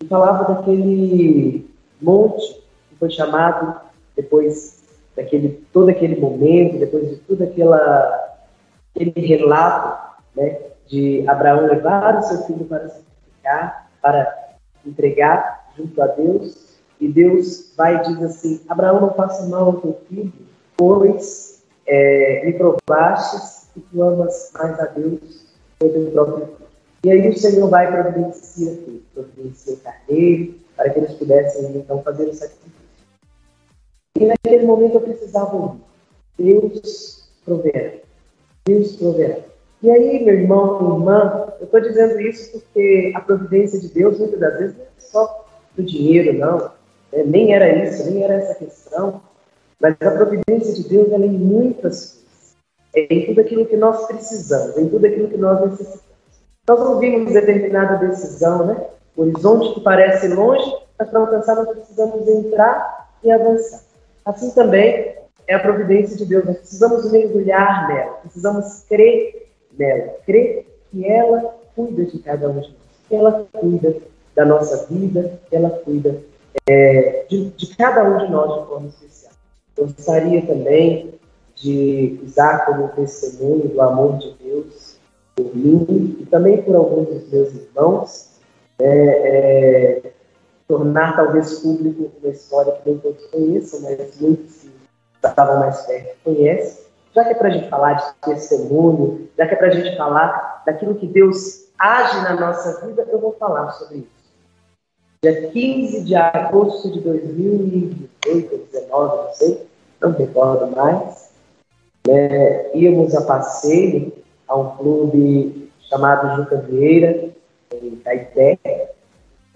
S3: e falava daquele monte que foi chamado depois daquele todo aquele momento, depois de tudo aquela aquele relato, né, de Abraão levar o seu filho para sacrificar, para entregar junto a Deus e Deus vai e diz assim: Abraão, não faça mal ao teu filho, pois é, me provastes que tu amas mais a Deus que o teu próprio filho. E aí o Senhor vai providenciar tudo, providenciar o carneiro, para que eles pudessem então fazer o sacrifício. E naquele momento eu precisava ouvir: Deus proverá. Deus. E aí, meu irmão, minha irmã, eu estou dizendo isso porque a providência de Deus, muitas das vezes, não é só do dinheiro, não. É, nem era isso, nem era essa questão, mas a providência de Deus é em muitas coisas. É em tudo aquilo que nós precisamos, em tudo aquilo que nós necessitamos. Nós ouvimos determinada decisão, né? O horizonte que parece longe, mas para alcançar nós precisamos entrar e avançar. Assim também é a providência de Deus. Nós precisamos mergulhar nela, precisamos crer nela, crer que ela cuida de cada um de nós, que ela cuida da nossa vida, que ela cuida é, de, de, cada um de nós de forma especial. Gostaria também de usar como testemunho do amor de Deus por mim e também por alguns dos meus irmãos, é, é, tornar talvez público uma história que nem todos conheçam, mas muitos estavam mais perto conhecem. Já que é para a gente falar de testemunho, já que é para a gente falar daquilo que Deus age na nossa vida, eu vou falar sobre isso dia 15 de agosto de 2018 ou 2019, não sei, não me recordo mais, né, íamos a passeio a um clube chamado Juca Vieira, em Caeté.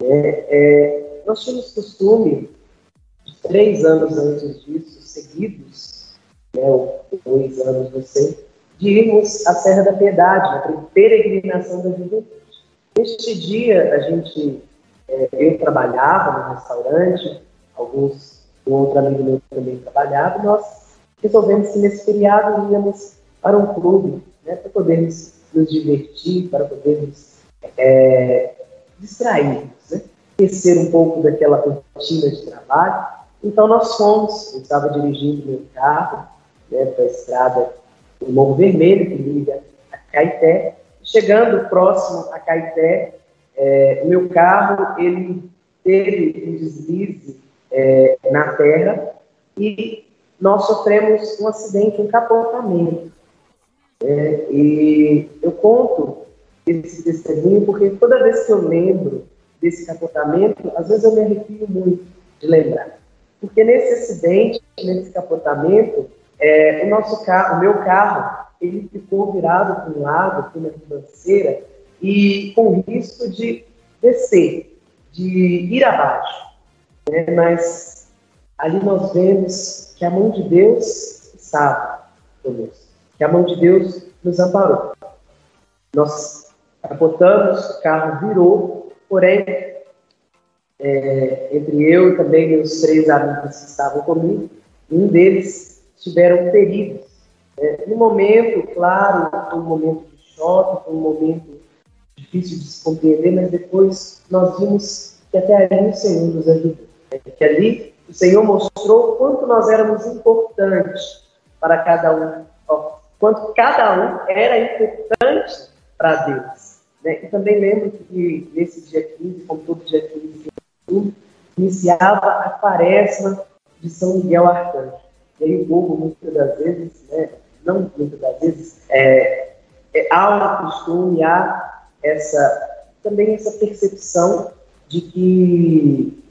S3: Né, é, nós tínhamos costume, três anos antes disso, seguidos, né, ou dois anos, não sei, de irmos à Serra da Piedade, na peregrinação da juventude. Neste dia, a gente é, eu trabalhava no restaurante, alguns, um outro amigo meu também trabalhava, e nós resolvemos que nesse feriado íamos para um clube, né, para podermos nos divertir, para podermos é, distrair, né, esquecer um pouco daquela rotina de trabalho. Então nós fomos, eu estava dirigindo meu carro né, para a estrada do Morro Vermelho, que liga a Caeté, chegando próximo a Caeté, é, o meu carro ele teve um deslize é, na terra e nós sofremos um acidente, um capotamento. É, e eu conto esse testemunho porque toda vez que eu lembro desse capotamento, às vezes eu me arrepio muito de lembrar. Porque nesse acidente, nesse capotamento, é, o nosso carro, o meu carro, ele ficou virado para um lado, para uma ribanceira, e com risco de descer, de ir abaixo. Né? Mas ali nós vemos que a mão de Deus estava conosco, que a mão de Deus nos amparou. Nós capotamos, o carro virou, porém, é, entre eu e também meus três amigos que estavam comigo, um deles tiveram feridos. É, no momento, claro, foi um momento de choque, foi um momento difícil de se compreender, mas depois nós vimos que até ali o Senhor nos ajudou. É, que ali o Senhor mostrou quanto nós éramos importantes para cada um, ó, quanto cada um era importante para Deus. Né? E também lembro que nesse dia 15, como todo dia 15 iniciava a quaresma de São Miguel Arcanjo. E aí o povo, muitas das vezes, né, não muitas das vezes, é, é, há um costume, há essa, também essa percepção de que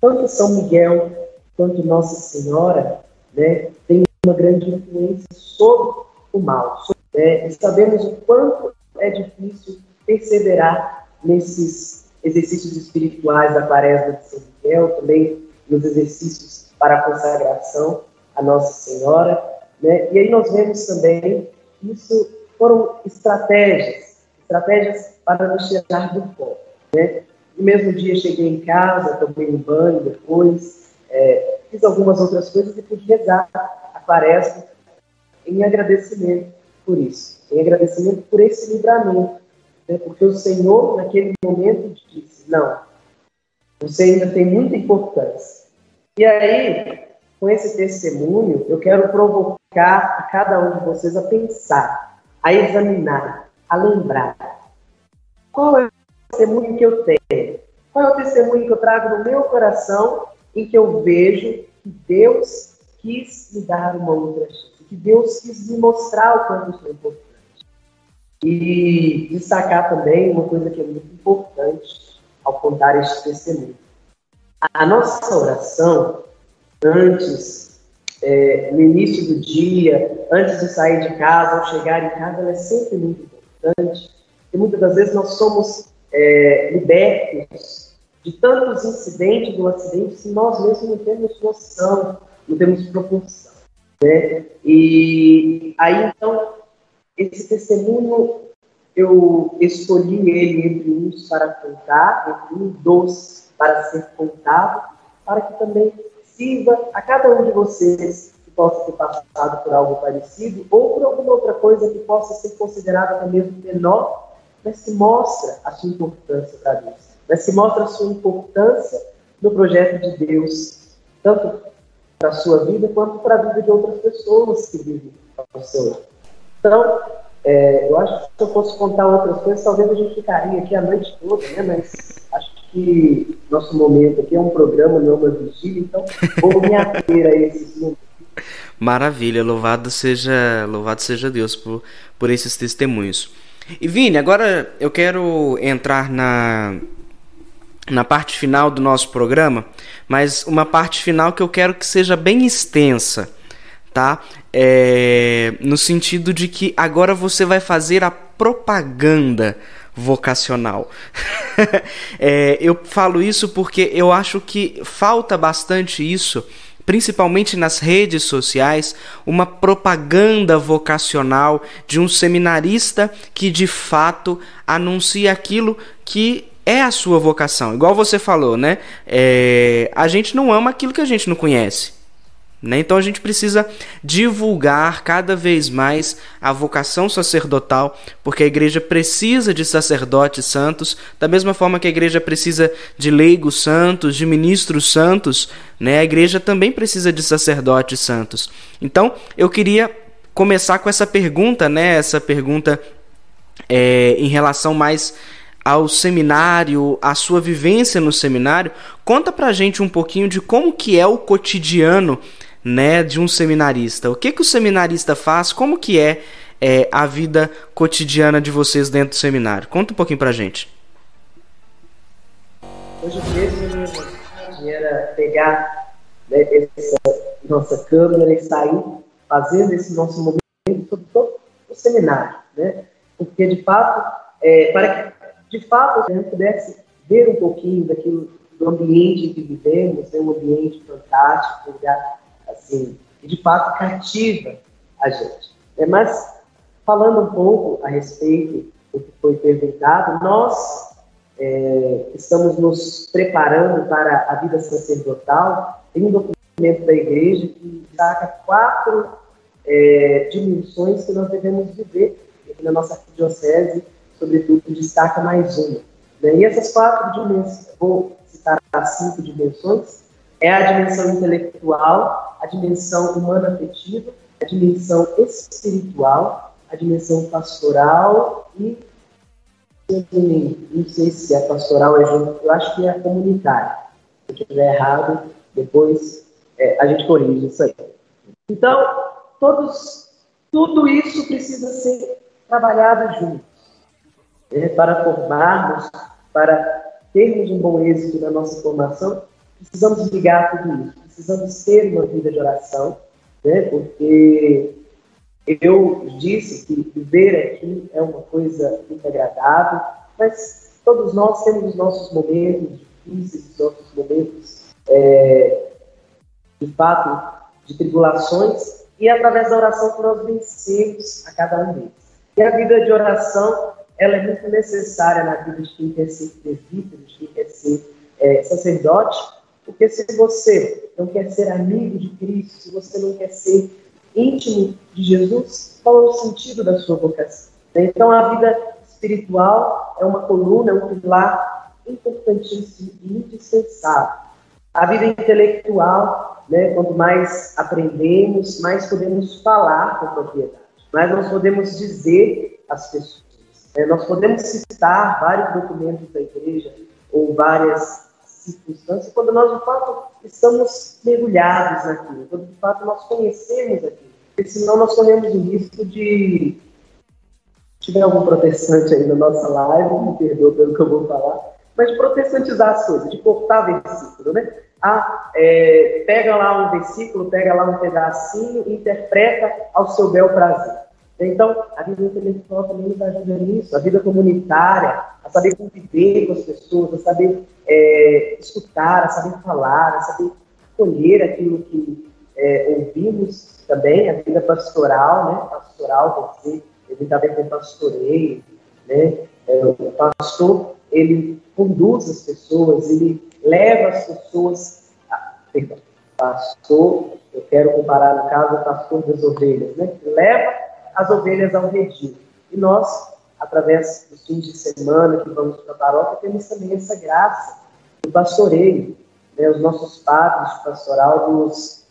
S3: tanto São Miguel quanto Nossa Senhora né, tem uma grande influência sobre o mal. Né? E sabemos o quanto é difícil perseverar nesses exercícios espirituais da quaresma de São Miguel, também nos exercícios para a consagração a Nossa Senhora. Né? E aí nós vemos também que isso foram estratégias, estratégias para nos tirar do foco. Né? No mesmo dia cheguei em casa, tomei um banho depois, é, fiz algumas outras coisas e pude rezar a quaresma em agradecimento por isso, em agradecimento por esse livramento, né? porque o Senhor, naquele momento, disse: Não, você ainda tem muita importância. E aí, com esse testemunho, eu quero provocar a cada um de vocês a pensar, a examinar, a lembrar. Qual é o testemunho que eu tenho? Qual é o testemunho que eu trago no meu coração em que eu vejo que Deus quis me dar uma outra chance? que Deus quis me mostrar o quanto isso é importante. E destacar também uma coisa que é muito importante ao contar este testemunho. A nossa oração, antes, é, no início do dia, antes de sair de casa, ao chegar em casa, ela é sempre muito importante. E muitas das vezes nós somos é, libertos de tantos incidentes do acidente que nós mesmos não temos noção, não temos proporção. Né? E aí, então, esse testemunho, eu escolhi ele entre uns para contar, entre um dos para ser contado, para que também sirva a cada um de vocês que possa ter passado por algo parecido ou por alguma outra coisa que possa ser considerada até mesmo menor, mas que mostra a sua importância para Deus, mas que mostra a sua importância no projeto de Deus, tanto para a sua vida quanto para a vida de outras pessoas que vivem ao seu lado. Então, é, eu acho que se eu fosse contar outras coisas, talvez a gente ficaria aqui a noite toda, né? Mas acho que nosso momento aqui é um programa, não é uma vigília, então vou me ater a esses momentos.
S2: Maravilha, louvado seja, louvado seja Deus por, por esses testemunhos. E Vini, agora eu quero entrar na, na parte final do nosso programa, mas uma parte final que eu quero que seja bem extensa, tá? É, no sentido de que agora você vai fazer a propaganda vocacional. <laughs> é, eu falo isso porque eu acho que falta bastante isso, principalmente nas redes sociais, uma propaganda vocacional de um seminarista que de fato anuncia aquilo que é a sua vocação. Igual você falou, né? É, a gente não ama aquilo que a gente não conhece. Né? Então a gente precisa divulgar cada vez mais a vocação sacerdotal, porque a igreja precisa de sacerdotes santos, da mesma forma que a igreja precisa de leigos santos, de ministros santos, né? a igreja também precisa de sacerdotes santos. Então eu queria começar com essa pergunta, né? essa pergunta é, em relação mais ao seminário, a sua vivência no seminário, conta pra gente um pouquinho de como que é o cotidiano, né, de um seminarista. O que que o seminarista faz? Como que é, é a vida cotidiana de vocês dentro do seminário? Conta um pouquinho pra gente.
S3: Hoje mesmo era pegar né, essa nossa câmera e sair fazendo esse nosso movimento sobre todo o seminário, né? Porque de fato, é, para que de fato, a gente pudesse ver um pouquinho daquilo, do ambiente que vivemos, é um ambiente fantástico, um lugar assim, que de fato cativa a gente. É, mas, falando um pouco a respeito o que foi perguntado. Nós é, estamos nos preparando para a vida sacerdotal. Tem um documento da igreja que destaca quatro é, dimensões que nós devemos viver aqui na nossa diocese, sobretudo destaca mais uma. Né? E essas quatro dimensões, vou citar as cinco dimensões, é a dimensão intelectual, a dimensão humana afetiva, a dimensão espiritual, a dimensão pastoral e não sei se a pastoral é junto, eu acho que é a comunitária. Se eu estiver errado, depois é, a gente corrige isso aí. Então, todos, tudo isso precisa ser trabalhado juntos é, para formarmos, para termos um bom êxito na nossa formação, precisamos ligar tudo isso, precisamos ter uma vida de oração, né, porque eu disse que viver aqui é uma coisa muito agradável, mas todos nós temos os nossos momentos difíceis, os nossos momentos, é, de fato, de tribulações, e é através da oração que nós vencemos a cada um deles. E a vida de oração, ela é muito necessária na vida de quem quer ser presbítero, de quem quer ser é, sacerdote, porque se você não quer ser amigo de Cristo, se você não quer ser íntimo de Jesus, qual é o sentido da sua vocação? Então, a vida espiritual é uma coluna, é um pilar importantíssimo e indispensável. A vida intelectual, né, quanto mais aprendemos, mais podemos falar com propriedade, mais nós podemos dizer às pessoas. É, nós podemos citar vários documentos da igreja ou várias circunstâncias quando nós, de fato, estamos mergulhados naquilo, quando, de fato, nós conhecemos aquilo. Porque senão nós corremos o risco de... Se tiver algum protestante aí na nossa live, me perdoa pelo que eu vou falar, mas de protestantizar as coisas, de cortar versículo, né? Ah, é, pega lá um versículo, pega lá um pedacinho interpreta ao seu bel prazer. Então, a vida intelectual também nos ajuda nisso, a vida comunitária, a saber conviver com as pessoas, a saber é, escutar, a saber falar, a saber colher aquilo que é, ouvimos também, a vida pastoral, né? Pastoral, dizer, ele também com pastoreio, né? É, o pastor, ele conduz as pessoas, ele leva as pessoas, a, perdão, pastor, eu quero comparar no caso o pastor das ovelhas, né? Leva as ovelhas ao redil. E nós, através dos fins de semana que vamos para a paróquia, temos também essa graça do pastoreio. Né? Os nossos padres pastoral nos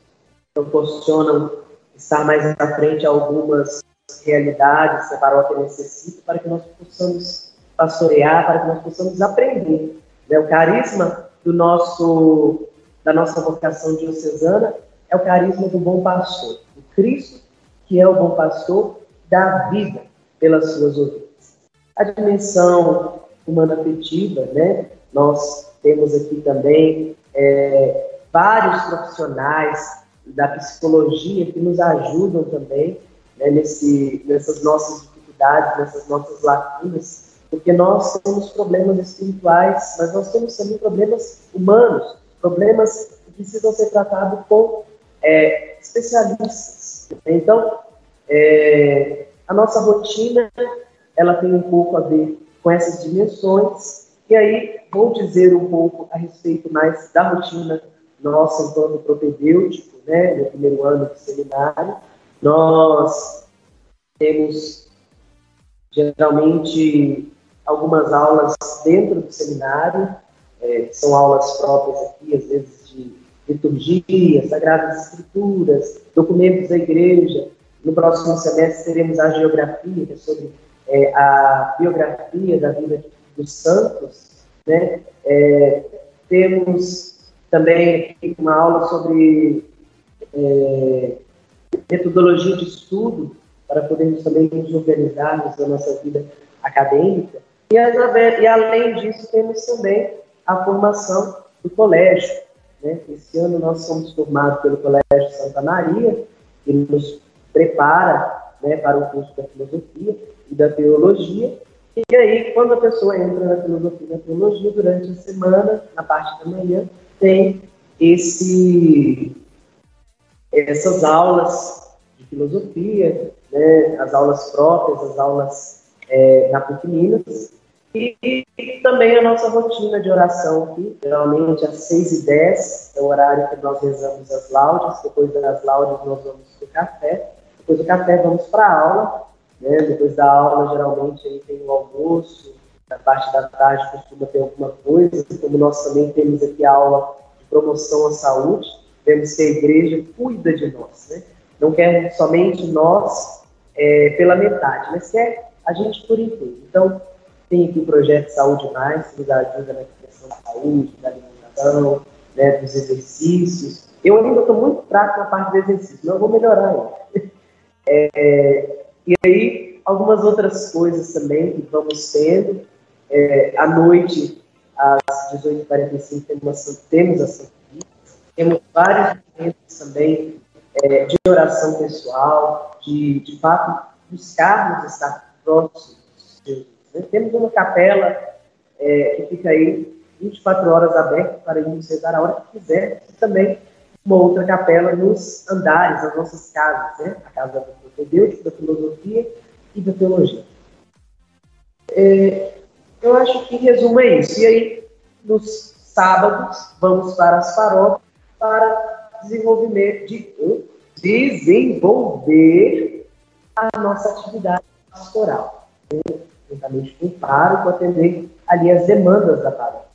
S3: proporcionam estar mais à frente algumas realidades que a paróquia necessita para que nós possamos pastorear, para que nós possamos aprender. Né? O carisma do nosso, da nossa vocação diocesana é o carisma do bom pastor, o Cristo que é o bom pastor, dá vida pelas suas ovelhas. A dimensão humana afetiva, né? Nós temos aqui também é, vários profissionais da psicologia que nos ajudam também né, nesse, nessas nossas dificuldades, nessas nossas lacunas, porque nós temos problemas espirituais, mas nós temos também problemas humanos, problemas que precisam ser tratados com é, especialistas então, é, a nossa rotina, ela tem um pouco a ver com essas dimensões, e aí vou dizer um pouco a respeito mais da rotina nossa enquanto propedêutico, né, no primeiro ano de seminário. Nós temos geralmente algumas aulas dentro do seminário, é, são aulas próprias aqui, às vezes liturgia, sagradas escrituras, documentos da igreja. No próximo semestre teremos a geografia, que é sobre é, a biografia da vida dos santos. Né? É, temos também uma aula sobre é, metodologia de estudo, para podermos também nos organizarmos na nossa vida acadêmica. E, e além disso, temos também a formação do colégio, né? Esse ano nós somos formados pelo Colégio Santa Maria, que nos prepara né, para o curso da filosofia e da teologia. E aí, quando a pessoa entra na filosofia e na teologia, durante a semana, na parte da manhã, tem esse, essas aulas de filosofia, né, as aulas próprias, as aulas é, na PUC Minas. E, e, também a nossa rotina de oração aqui, geralmente às 6 e 10 é o horário que nós rezamos as laudes, depois das laudes nós vamos para o café, depois do café vamos para a aula, né? depois da aula geralmente aí tem o almoço, na parte da tarde costuma ter alguma coisa, como nós também temos aqui a aula de promoção à saúde, vemos que a igreja cuida de nós, né? não quer somente nós é, pela metade, mas quer a gente por inteiro. Então, tem aqui o projeto Saúde Mais, que nos ajuda na questão da saúde, da alimentação, né, dos exercícios. Eu ainda estou muito fraco na parte do exercício, mas eu vou melhorar ainda. <laughs> É, e aí, algumas outras coisas também que vamos tendo. É, à noite, às 18h45, temos, temos a Santa Temos vários momentos também é, de oração pessoal, de, de fato, buscarmos estar próximos Né? Temos uma capela é, que fica aí 24 horas aberta para irmos rezar a hora que quiser, e também uma outra capela nos andares, nas nossas casas, né? a casa da propedêutica, da filosofia e da teologia. É, eu acho que resumo é isso. E aí, nos sábados, vamos para as paróquias para desenvolvimento de, desenvolver a nossa atividade pastoral. Né? Juntamente com o pároco, atender ali as demandas da paróquia.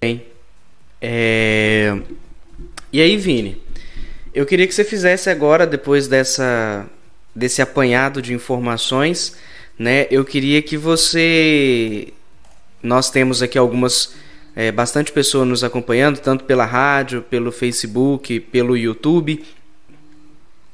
S2: Bem, é... e aí, Vini, eu queria que você fizesse agora, depois dessa, desse apanhado de informações, né? Eu queria que você. Nós temos aqui algumas. É, bastante pessoas nos acompanhando, tanto pela rádio, pelo Facebook, pelo YouTube.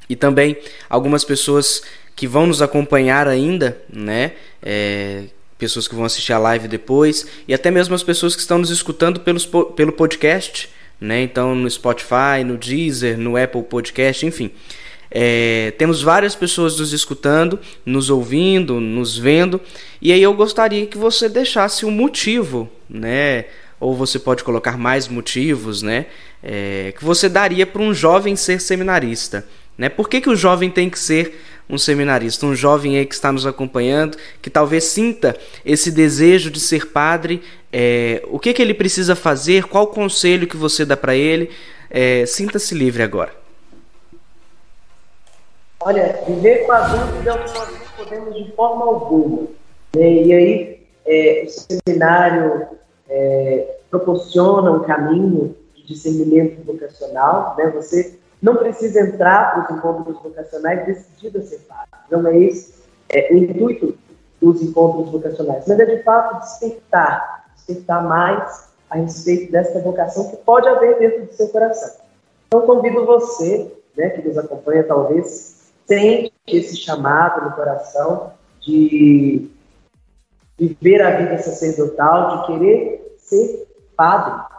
S2: E também algumas pessoas que vão nos acompanhar ainda, né? É, pessoas que vão assistir a live depois e até mesmo as pessoas que estão nos escutando pelos, pelo podcast, né? Então no Spotify, no Deezer, no Apple Podcast, enfim. É, temos várias pessoas nos escutando, nos ouvindo, nos vendo, e aí eu gostaria que você deixasse um motivo, né? Ou você pode colocar mais motivos, né? É, que você daria para um jovem ser seminarista, né? Por que, que o jovem tem que ser um seminarista, um jovem aí que está nos acompanhando, que talvez sinta esse desejo de ser padre, é, o que, que ele precisa fazer, qual conselho que você dá para ele, é, sinta-se livre agora.
S3: Olha, viver com a dúvida é o que nós não podemos de forma alguma. Né? E aí, é, o seminário é, proporciona um caminho de discernimento vocacional, né? Você não precisa entrar para os encontros vocacionais decidido a ser padre. Não é esse é, o intuito dos encontros vocacionais, mas é de fato despertar, despertar mais a respeito dessa vocação que pode haver dentro do seu coração. Então, convido você, né, que nos acompanha, talvez, sente esse chamado no coração de viver a vida sacerdotal, de querer ser padre,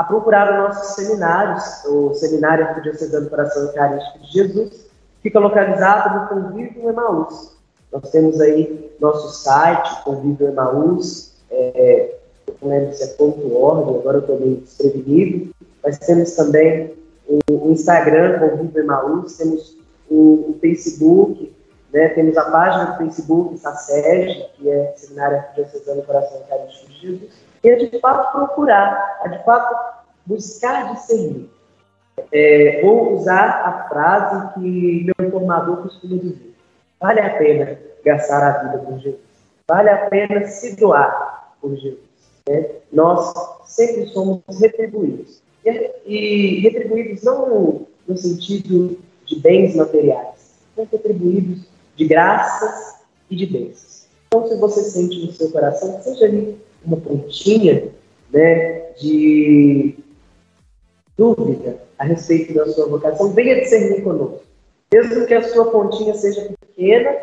S3: a procurar os nossos seminários, o Seminário Arquidiocesano Coração Eucarístico de Jesus, fica localizado no Convívio Emaús. Nós temos aí nosso site, Convívio Emaús, é, não lembro se é .org, agora eu estou meio desprevenido, mas temos também o, Instagram, Convívio Emaús, temos o, o, Facebook, né, temos a página do Facebook, SACEG, que é Seminário Arquidiocesano Coração Eucarístico de Jesus, e é de fato procurar, é de fato buscar discernir. É, vou usar a frase que meu formador costuma dizer: vale a pena gastar a vida por Jesus, vale a pena se doar por Jesus. Né? Nós sempre somos retribuídos. E, retribuídos não no, no sentido de bens materiais, mas retribuídos de graças e de bênçãos. Então, se você sente no seu coração, seja ali uma pontinha né, de dúvida a respeito da sua vocação, venha discernir conosco. Mesmo que a sua pontinha seja pequena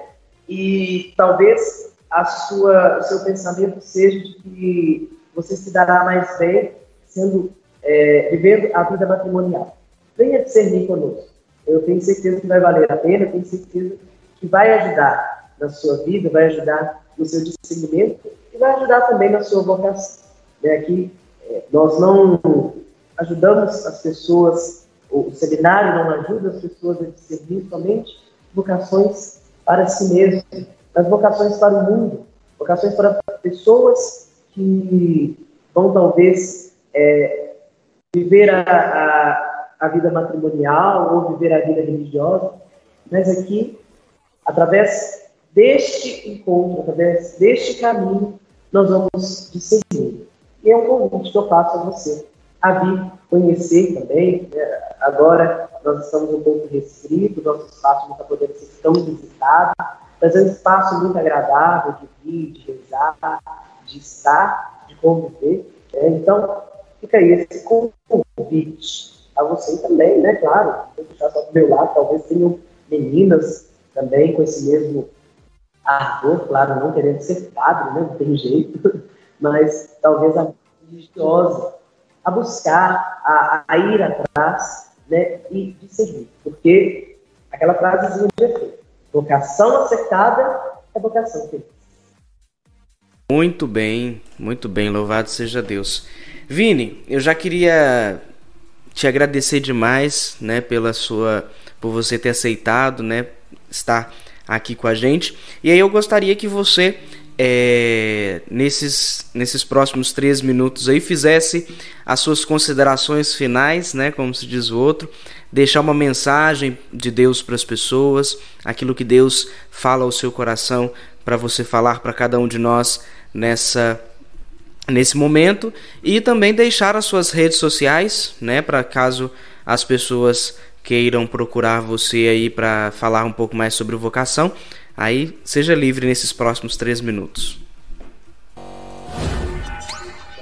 S3: e talvez a sua, o seu pensamento seja de que você se dará mais bem sendo é, vivendo a vida matrimonial. Venha discernir conosco. Eu tenho certeza que vai valer a pena, eu tenho certeza que vai ajudar na sua vida, vai ajudar no seu discernimento e vai ajudar também na sua vocação. Né? Aqui, é, nós não ajudamos as pessoas, o seminário não ajuda as pessoas a discernir somente vocações para si mesmo, mas vocações para o mundo, vocações para pessoas que vão talvez é, viver a, a, a vida matrimonial ou viver a vida religiosa, mas aqui, através deste encontro, através deste caminho, nós vamos discernir. E é um convite que eu faço a você a vir conhecer também. Né? Agora nós estamos um pouco restritos, nosso espaço não está podendo ser tão visitado, mas é um espaço muito agradável de vir, de rezar, de estar, de conviver. Né? Então, fica aí esse convite a você também, né? Claro, vou deixar só do meu lado, talvez tenham meninas também com esse mesmo ardor, claro, não querendo ser padre, né? não tem jeito, mas talvez a religiosa, a buscar, a, a ir atrás né? e de seguir, porque aquela frasezinha de efeito, vocação acertada é vocação feliz.
S2: Muito bem, muito bem, louvado seja Deus. Vini, eu já queria te agradecer demais, né, pela sua, por você ter aceitado, né, estar aqui com a gente. E aí eu gostaria que você é, nesses, nesses próximos três minutos aí fizesse as suas considerações finais, né, como se diz o outro, deixar uma mensagem de Deus para as pessoas, aquilo que Deus fala ao seu coração para você falar para cada um de nós nessa nesse momento e também deixar as suas redes sociais, né, para caso as pessoas queiram procurar você aí para falar um pouco mais sobre vocação, aí seja livre nesses próximos três minutos.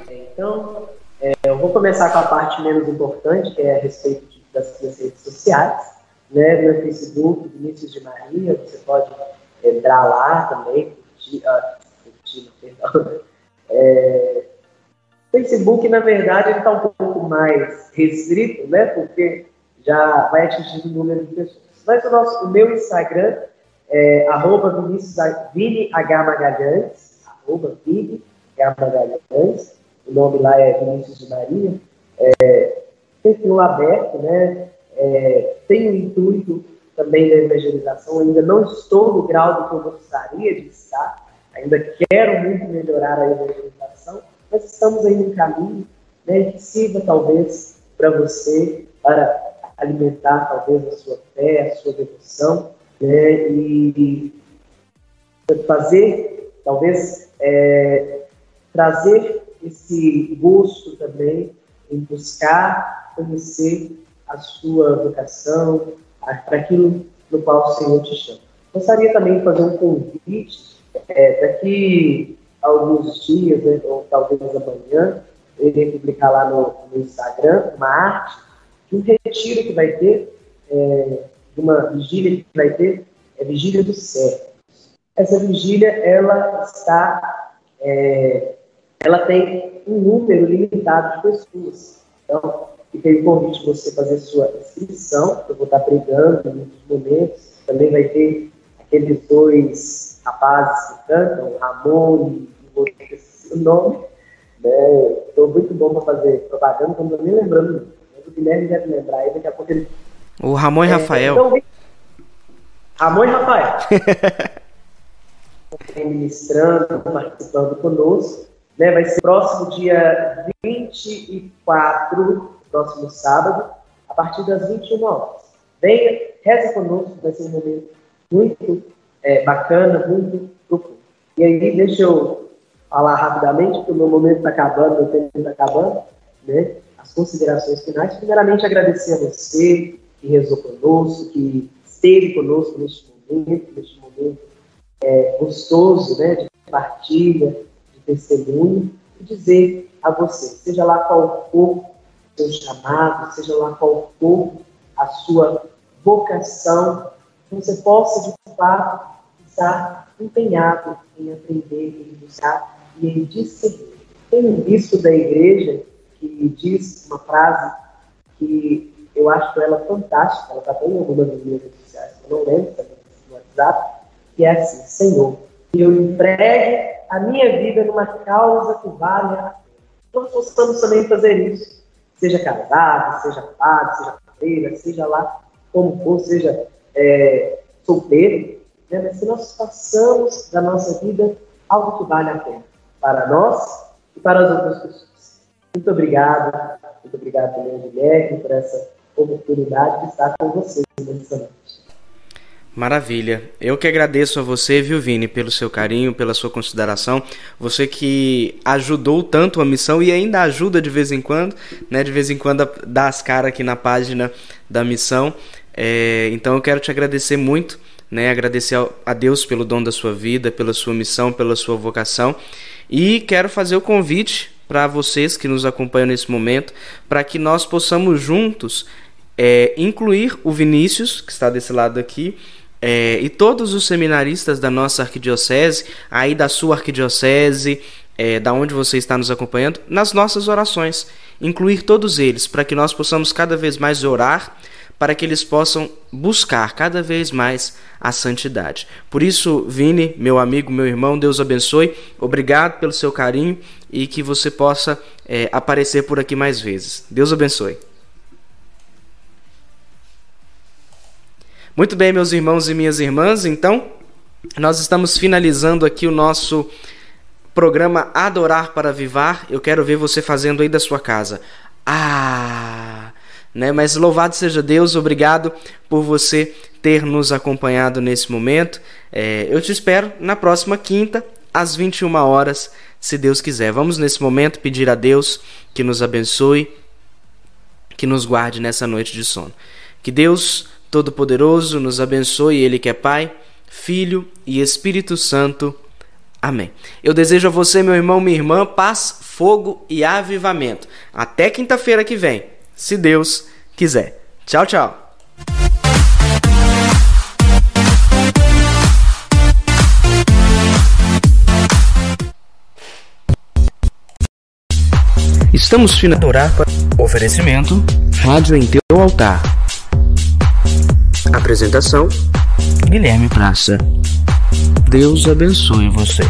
S3: Então, é, eu vou começar com a parte menos importante, que é a respeito das, das redes sociais. Né, meu Facebook, Vinícius de Maria, você pode entrar lá também, curtir, uh, curtir perdão, é, Facebook, na verdade, está um pouco mais restrito, né? Porque já vai atingir o número de pessoas. Mas o, nosso, o meu Instagram é arroba Vinícius Vini H. Magalhães, arroba Vini H. Magalhães, o nome lá é Vinícius de Maria, é, perfil aberto, né? É, tenho o intuito também da evangelização, ainda não estou no grau do que eu gostaria de estar, ainda quero muito melhorar a evangelização, mas estamos aí no caminho né, que sirva talvez para você, para alimentar talvez a sua fé, a sua devoção, né, e fazer, talvez, é, trazer esse gosto também em buscar conhecer a sua vocação, para aquilo no qual o Senhor te chama. Gostaria também de fazer um convite é, daqui a alguns dias, né, ou talvez amanhã, eu irei publicar lá no, no Instagram uma arte de um retiro que vai ter, é, de uma vigília que vai ter, é a Vigília do Céu. Essa vigília, ela está, é, ela tem um número limitado de pessoas. Então, fica aí o convite de você fazer sua inscrição, eu vou estar pregando em muitos momentos. Também vai ter aqueles dois rapazes que cantam, Ramon e o o nome. Estou né? muito bom para fazer propaganda, não estou nem lembrando. O Guilherme deve lembrar aí, daqui a pouco ele.
S2: O Ramon e é, Rafael. Então,
S3: Ramon e Rafael. <laughs> ministrando, participando conosco. Né? Vai ser próximo dia 24, próximo sábado, a partir das 21 horas. Venha, reze conosco, vai ser um momento muito é, bacana, muito profundo. E aí, deixa eu falar rapidamente, porque o meu momento está acabando, meu tempo está acabando, né? As considerações finais. Primeiramente, agradecer a você que rezou conosco, que esteve conosco neste momento, neste momento é, gostoso, né? De partilha, de testemunho, e dizer a você, seja lá qual for o seu chamado, seja lá qual for a sua vocação, que você possa, de fato, estar empenhado em aprender, em buscar e em discernir. Tem um bispo da igreja que diz uma frase que eu acho ela fantástica, ela está bem em algumas minhas redes sociais, eu não lembro, está no WhatsApp, que é assim, Senhor, que eu empregue a minha vida numa causa que vale a. Nós possamos também fazer isso, seja casado, seja padre, seja freira, seja lá como for, seja é, solteiro, né? mas que nós façamos da nossa vida algo que vale a pena para nós e para as outras pessoas. Muito obrigado, muito obrigado também, Guilherme, por essa oportunidade de estar com vocês nessa noite.
S2: Maravilha. Eu que agradeço a você, viu, Vini, pelo seu carinho, pela sua consideração. Você que ajudou tanto a missão e ainda ajuda de vez em quando, né? De vez em quando dá as caras aqui na página da missão. É, então eu quero te agradecer muito, né? Agradecer a Deus pelo dom da sua vida, pela sua missão, pela sua vocação. E quero fazer o convite para vocês que nos acompanham nesse momento, para que nós possamos juntos é, incluir o Vinícius, que está desse lado aqui, é, e todos os seminaristas da nossa arquidiocese, aí da sua arquidiocese, é, da onde você está nos acompanhando, nas nossas orações. Incluir todos eles, para que nós possamos cada vez mais orar, para que eles possam buscar cada vez mais a santidade. Por isso, Vini, meu amigo, meu irmão, Deus abençoe. Obrigado pelo seu carinho e que você possa é, aparecer por aqui mais vezes. Deus abençoe. Muito bem, meus irmãos e minhas irmãs, então nós estamos finalizando aqui o nosso programa Adorar para Vivar. Eu quero ver você fazendo aí da sua casa. Ah! Né? Mas louvado seja Deus, obrigado por você ter nos acompanhado nesse momento. É, eu te espero na próxima quinta, às 21 horas, se Deus quiser. Vamos nesse momento pedir a Deus que nos abençoe, que nos guarde nessa noite de sono. Que Deus Todo-Poderoso nos abençoe, Ele que é Pai, Filho e Espírito Santo. Amém. Eu desejo a você, meu irmão, minha irmã, paz, fogo e avivamento. Até quinta-feira que vem, se Deus quiser. Tchau, tchau. Estamos finalizando para oferecimento Rádio em teu altar. Apresentação: Guilherme Praça. Deus abençoe você.